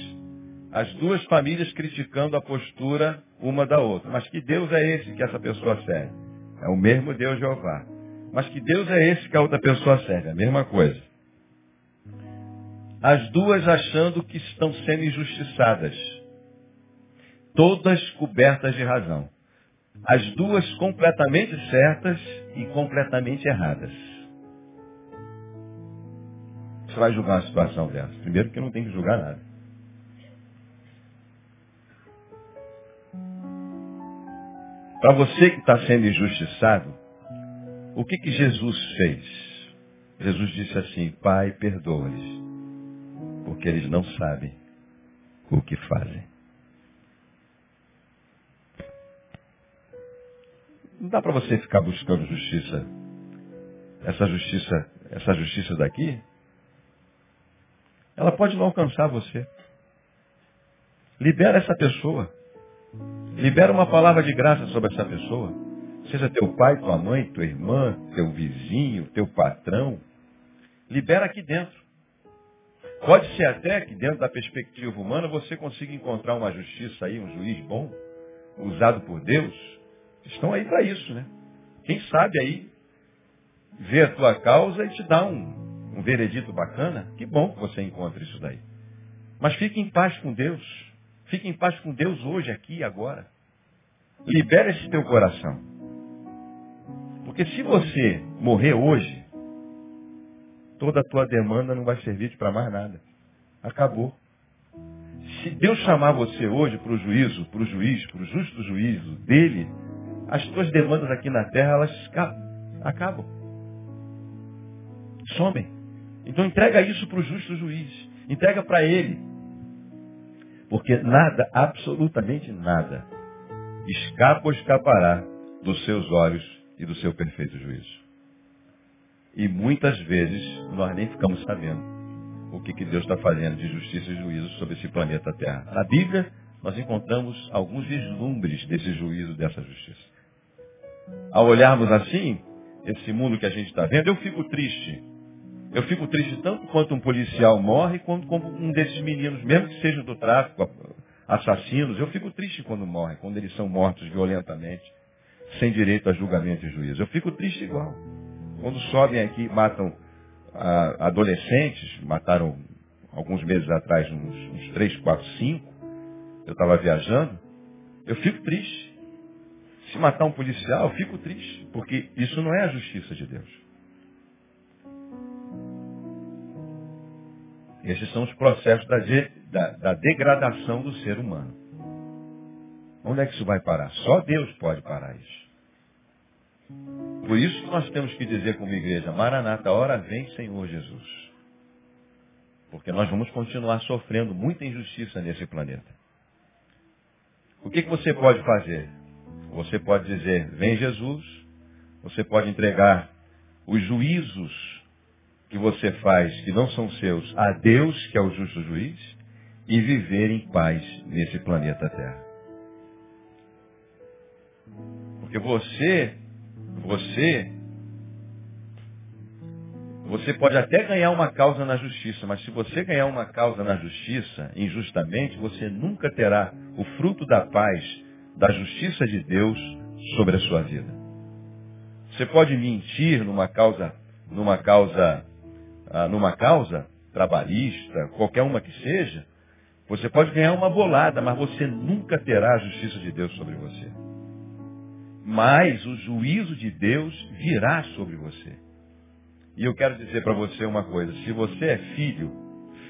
As duas famílias criticando a postura uma da outra. Mas que Deus é esse que essa pessoa serve? É o mesmo Deus Jeová. Mas que Deus é esse que a outra pessoa serve? É a mesma coisa. As duas achando que estão sendo injustiçadas. Todas cobertas de razão. As duas completamente certas e completamente erradas. Você vai julgar uma situação dessa? Primeiro que não tem que julgar nada. Para você que está sendo injustiçado, o que, que Jesus fez? Jesus disse assim, Pai, perdoa-lhes, porque eles não sabem o que fazem. Não dá para você ficar buscando justiça. Essa justiça, essa justiça daqui, ela pode não alcançar você. Libera essa pessoa. Libera uma palavra de graça sobre essa pessoa. Seja teu pai, tua mãe, tua irmã, teu vizinho, teu patrão. Libera aqui dentro. Pode ser até que dentro da perspectiva humana você consiga encontrar uma justiça aí, um juiz bom, usado por Deus. Estão aí para isso, né? Quem sabe aí vê a tua causa e te dá um, um veredito bacana. Que bom que você encontre isso daí. Mas fique em paz com Deus. Fique em paz com Deus hoje, aqui e agora. Libera esse teu coração. Porque se você morrer hoje, toda a tua demanda não vai servir para mais nada. Acabou. Se Deus chamar você hoje para o juízo, para o juiz, para o justo juízo dele, as tuas demandas aqui na terra, elas acabam. Somem. Então entrega isso para o justo juiz. Entrega para ele. Porque nada, absolutamente nada, escapa ou escapará dos seus olhos e do seu perfeito juízo. E muitas vezes nós nem ficamos sabendo o que, que Deus está fazendo de justiça e juízo sobre esse planeta Terra. Na Bíblia, nós encontramos alguns vislumbres desse juízo, dessa justiça. Ao olharmos assim, esse mundo que a gente está vendo, eu fico triste eu fico triste tanto quanto um policial morre, quanto como um desses meninos, mesmo que sejam do tráfico, assassinos, eu fico triste quando morrem, quando eles são mortos violentamente, sem direito a julgamento e juízo. Eu fico triste igual. Quando sobem aqui, matam ah, adolescentes, mataram alguns meses atrás, uns, uns 3, 4, 5, eu estava viajando, eu fico triste. Se matar um policial, eu fico triste, porque isso não é a justiça de Deus. Esses são os processos da, da, da degradação do ser humano. Onde é que isso vai parar? Só Deus pode parar isso. Por isso que nós temos que dizer como igreja, Maranata, hora vem Senhor Jesus. Porque nós vamos continuar sofrendo muita injustiça nesse planeta. O que, que você pode fazer? Você pode dizer, vem Jesus. Você pode entregar os juízos que você faz que não são seus a Deus, que é o justo juiz, e viver em paz nesse planeta Terra. Porque você, você, você pode até ganhar uma causa na justiça, mas se você ganhar uma causa na justiça, injustamente, você nunca terá o fruto da paz, da justiça de Deus sobre a sua vida. Você pode mentir numa causa, numa causa ah, numa causa trabalhista, qualquer uma que seja, você pode ganhar uma bolada, mas você nunca terá a justiça de Deus sobre você. Mas o juízo de Deus virá sobre você. E eu quero dizer para você uma coisa: se você é filho,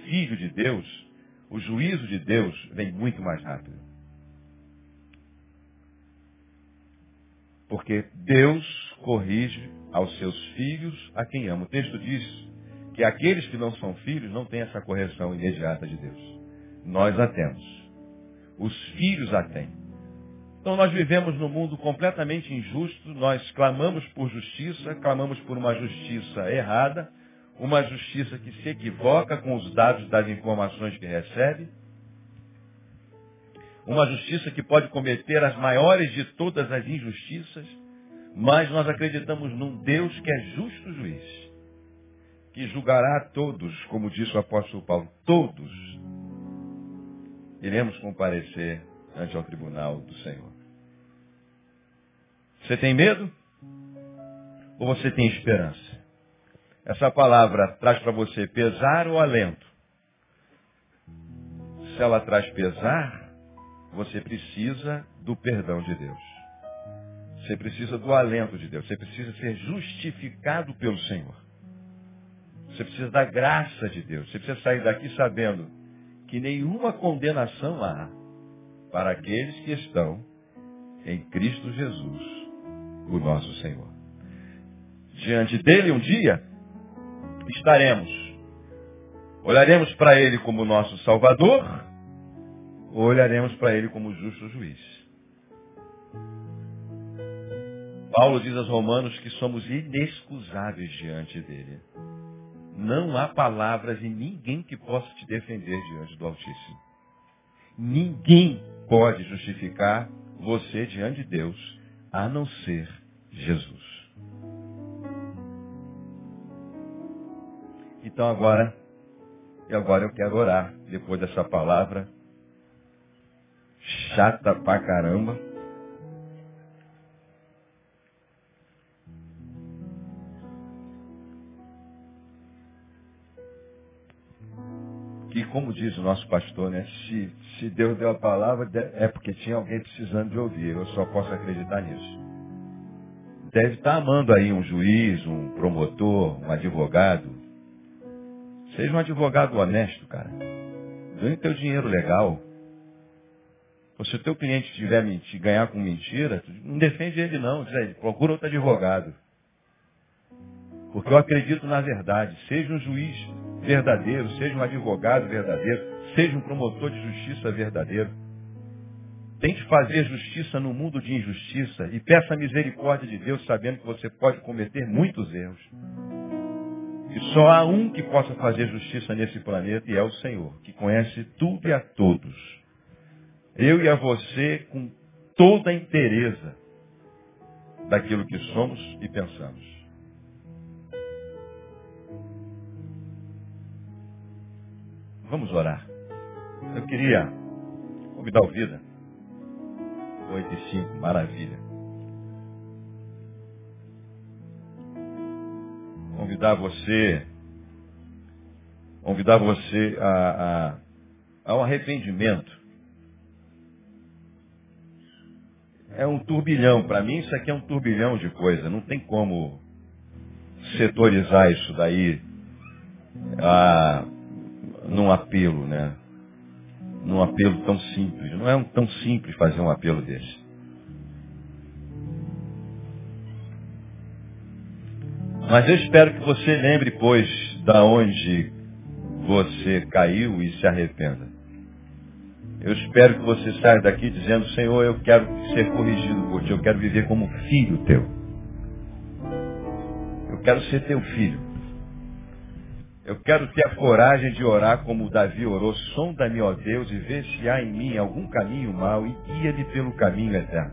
filho de Deus, o juízo de Deus vem muito mais rápido. Porque Deus corrige aos seus filhos a quem ama. O texto diz que aqueles que não são filhos não têm essa correção imediata de Deus. Nós a temos. Os filhos a têm. Então nós vivemos num mundo completamente injusto, nós clamamos por justiça, clamamos por uma justiça errada, uma justiça que se equivoca com os dados das informações que recebe, uma justiça que pode cometer as maiores de todas as injustiças, mas nós acreditamos num Deus que é justo juiz, que julgará a todos, como disse o apóstolo Paulo, todos iremos comparecer ante o tribunal do Senhor. Você tem medo? Ou você tem esperança? Essa palavra traz para você pesar ou alento? Se ela traz pesar, você precisa do perdão de Deus. Você precisa do alento de Deus. Você precisa ser justificado pelo Senhor. Você precisa da graça de Deus. Você precisa sair daqui sabendo que nenhuma condenação há para aqueles que estão em Cristo Jesus, o nosso Senhor. Diante dele um dia estaremos. Olharemos para ele como nosso Salvador ou olharemos para ele como justo juiz? Paulo diz aos romanos que somos inexcusáveis diante dele. Não há palavras e ninguém que possa te defender diante do Altíssimo. Ninguém pode justificar você diante de Deus, a não ser Jesus. Então agora, e agora eu quero orar, depois dessa palavra chata pra caramba. Que como diz o nosso pastor, né? Se, se Deus deu a palavra, é porque tinha alguém precisando de ouvir. Eu só posso acreditar nisso. Deve estar amando aí um juiz, um promotor, um advogado. Seja um advogado honesto, cara. Ganhe teu dinheiro legal. Se o teu cliente tiver mentir, ganhar com mentira, não defende ele não. Diz procura outro advogado. Porque eu acredito na verdade. Seja um juiz verdadeiro, seja um advogado verdadeiro, seja um promotor de justiça verdadeiro. Tente fazer justiça no mundo de injustiça e peça misericórdia de Deus, sabendo que você pode cometer muitos erros. E só há um que possa fazer justiça nesse planeta e é o Senhor, que conhece tudo e a todos eu e a você com toda a inteireza daquilo que somos e pensamos. Vamos orar. Eu queria convidar o Vida. 8 e 5, maravilha. Convidar você, convidar você a, a, a um arrependimento é um turbilhão. Para mim, isso aqui é um turbilhão de coisa. Não tem como setorizar isso daí ah, num apelo, né? Num apelo tão simples. Não é um, tão simples fazer um apelo desse. Mas eu espero que você lembre, pois, da onde você caiu e se arrependa. Eu espero que você saia daqui dizendo, Senhor, eu quero ser corrigido por ti, eu quero viver como filho teu. Eu quero ser teu filho. Eu quero ter a coragem de orar como Davi orou, sonda-me, ó Deus, e vê se há em mim algum caminho mau e guia-me pelo caminho eterno.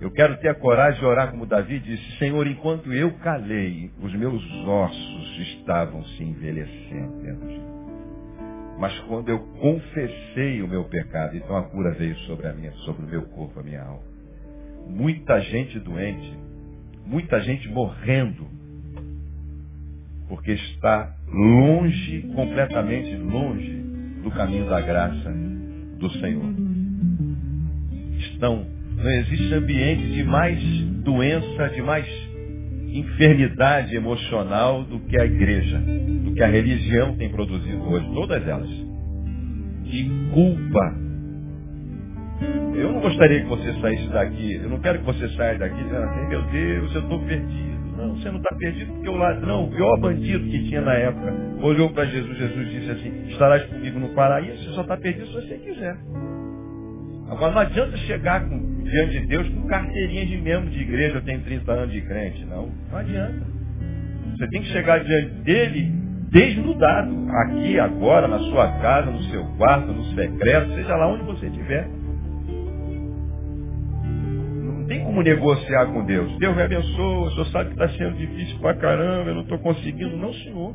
Eu quero ter a coragem de orar como Davi disse, Senhor, enquanto eu calei, os meus ossos estavam se envelhecendo dentro de mim. Mas quando eu confessei o meu pecado, então a cura veio sobre a minha, sobre o meu corpo, a minha alma. Muita gente doente, muita gente morrendo, porque está longe, completamente longe do caminho da graça do Senhor. Estão, não existe ambiente de mais doença, de mais enfermidade emocional do que a igreja, do que a religião tem produzido hoje, todas elas. De culpa. Eu não gostaria que você saísse daqui, eu não quero que você saia daqui dizendo assim, meu Deus, eu estou perdido. Não, você não está perdido porque o ladrão, o pior bandido que tinha na época, olhou para Jesus, Jesus disse assim, estarás comigo no paraíso, você só está perdido se você quiser. Agora não adianta chegar com, diante de Deus com carteirinha de membro de igreja, eu tenho 30 anos de crente. Não, não adianta. Você tem que chegar diante dele desnudado, aqui, agora, na sua casa, no seu quarto, no secreto, seja lá onde você estiver. Não tem como negociar com Deus. Deus me abençoa, o senhor sabe que está sendo difícil pra caramba, eu não estou conseguindo. Não, senhor.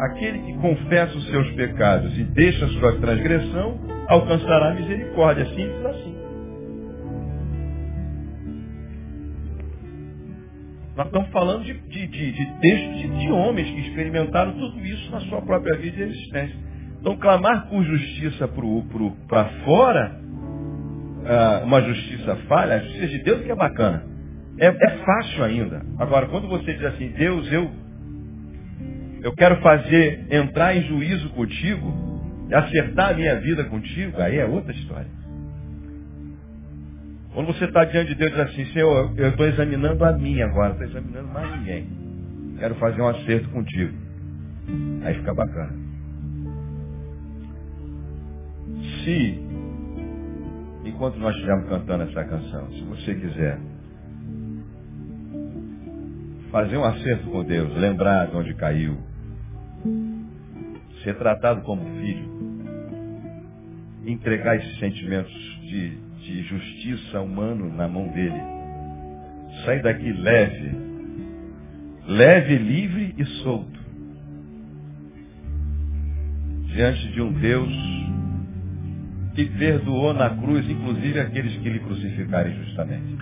Aquele que confessa os seus pecados e deixa a sua transgressão, alcançará misericórdia. Simples assim. Nós estamos falando de, de, de, de textos de, de homens que experimentaram tudo isso na sua própria vida e existência. Então, clamar por justiça para fora, uh, uma justiça falha, a justiça de Deus que é bacana. É, é fácil ainda. Agora, quando você diz assim, Deus, eu, eu quero fazer, entrar em juízo contigo, acertar a minha vida contigo, aí é outra história. Quando você está diante de Deus diz assim, Senhor, eu estou examinando a mim agora, estou examinando mais ninguém. Quero fazer um acerto contigo. Aí fica bacana. Se, enquanto nós estivermos cantando essa canção, se você quiser fazer um acerto com Deus, lembrar de onde caiu, ser tratado como filho, entregar esses sentimentos de de justiça humano na mão dele. Sai daqui leve, leve, livre e solto. Diante de um Deus que perdoou na cruz, inclusive aqueles que lhe crucificaram injustamente.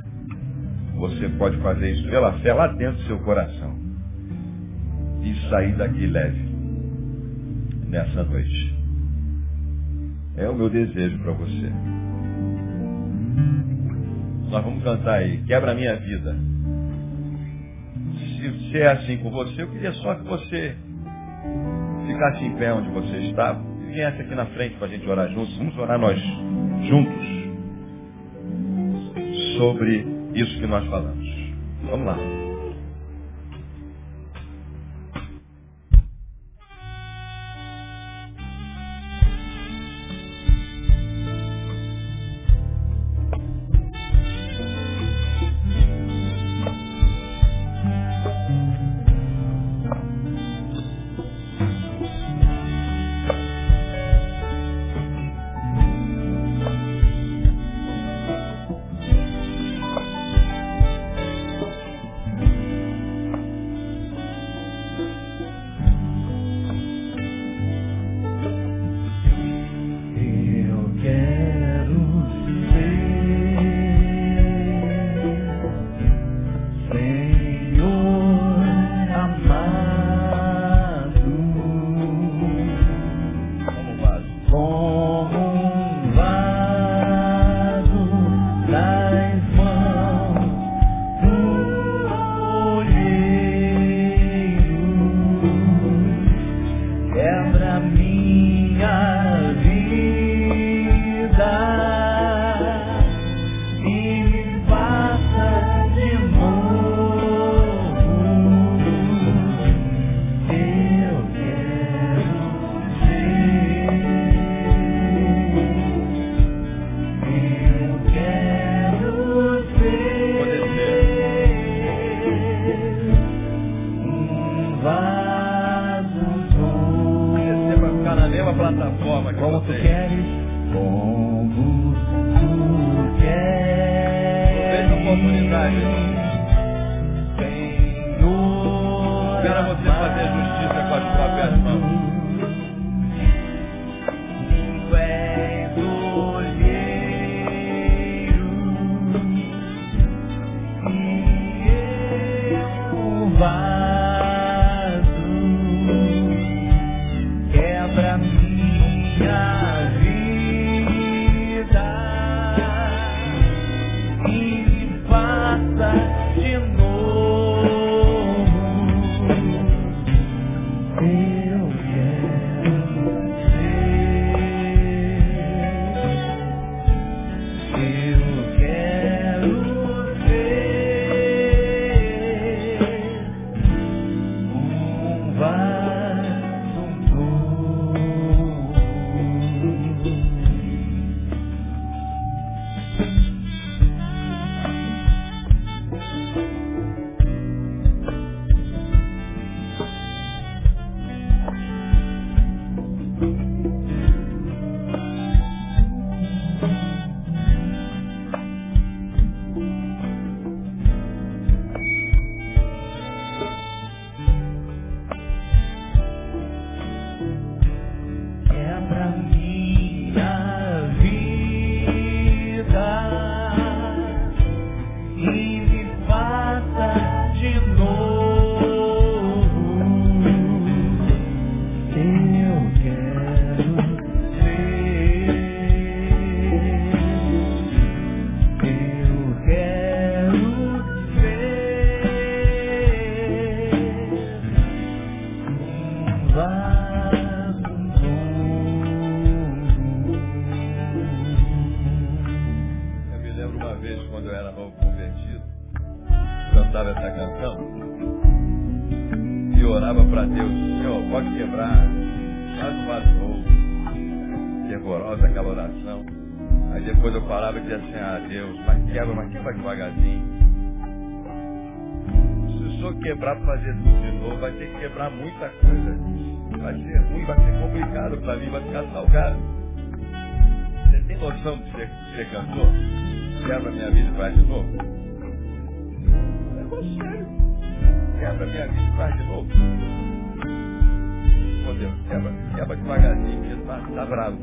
Você pode fazer isso pela fé lá dentro do seu coração. E sair daqui leve nessa noite. É o meu desejo para você. Nós vamos cantar aí, quebra a minha vida. Se, se é assim com você, eu queria só que você ficasse em pé onde você está e viesse aqui na frente para a gente orar juntos. Vamos orar nós juntos sobre isso que nós falamos. Vamos lá. Porque tá,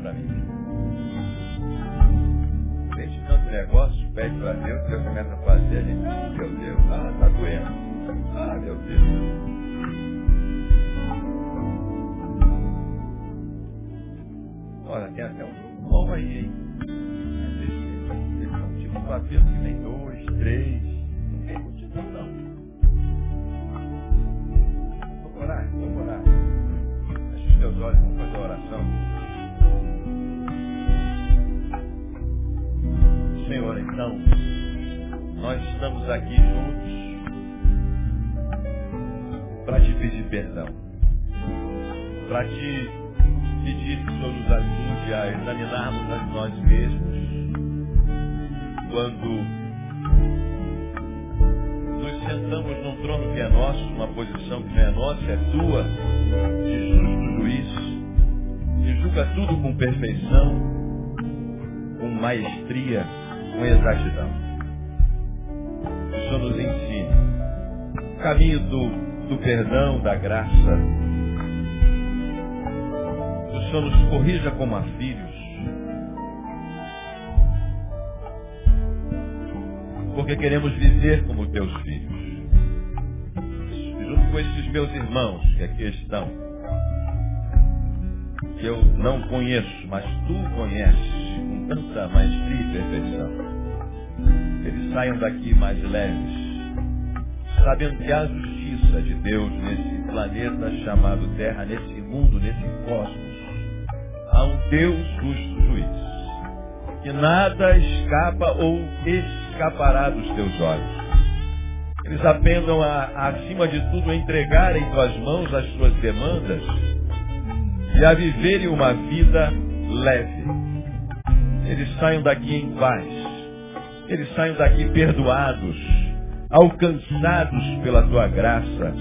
Que o Senhor nos ensine o caminho do, do perdão, da graça, o Senhor nos corrija como a filhos. Porque queremos viver como teus filhos. Junto com esses meus irmãos que aqui estão, que eu não conheço, mas tu conheces com tanta maestria e perfeição. Saiam daqui mais leves, sabendo que há justiça de Deus nesse planeta chamado Terra, nesse mundo, nesse cosmos. Há um Deus justo juiz. Que nada escapa ou escapará dos teus olhos. Eles aprendam a, acima de tudo, a entregar em tuas mãos as suas demandas e a viverem uma vida leve. Eles saiam daqui em paz. Eles saiam daqui perdoados, alcançados pela tua graça,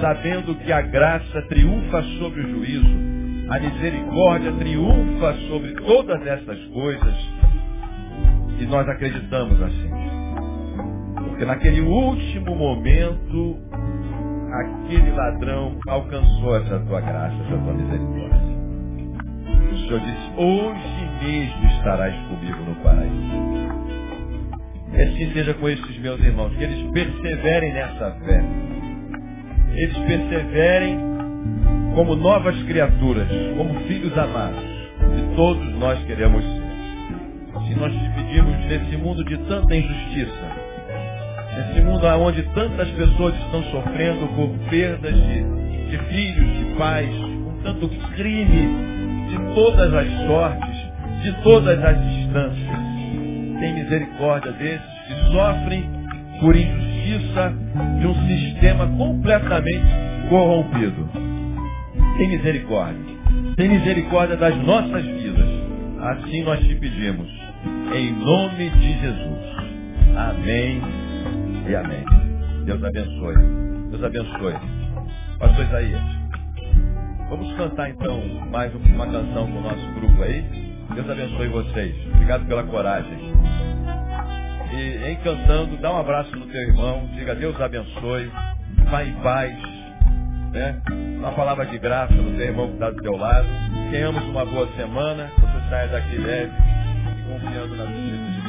sabendo que a graça triunfa sobre o juízo, a misericórdia triunfa sobre todas essas coisas. E nós acreditamos assim. Porque naquele último momento, aquele ladrão alcançou essa tua graça, essa tua misericórdia. O Senhor disse, hoje mesmo estarás comigo no paraíso. Que assim seja com esses meus irmãos, que eles perseverem nessa fé. Eles perseverem como novas criaturas, como filhos amados, que todos nós queremos ser. Se nós te pedimos nesse mundo de tanta injustiça, nesse mundo onde tantas pessoas estão sofrendo por perdas de, de filhos, de pais, com tanto crime de todas as sortes, de todas as distâncias. Tem misericórdia desses que sofrem por injustiça de um sistema completamente corrompido. Tem misericórdia. Tem misericórdia das nossas vidas. Assim nós te pedimos. Em nome de Jesus. Amém e amém. Deus abençoe. Deus abençoe. Pastor Isaías. Vamos cantar então mais uma canção com o nosso grupo aí. Deus abençoe vocês. Obrigado pela coragem. E em cantando, dá um abraço no teu irmão, diga Deus abençoe, vá em paz, né? Uma palavra de graça no teu irmão que está do teu lado. Tenhamos uma boa semana, você saia daqui leve confiando na Deus.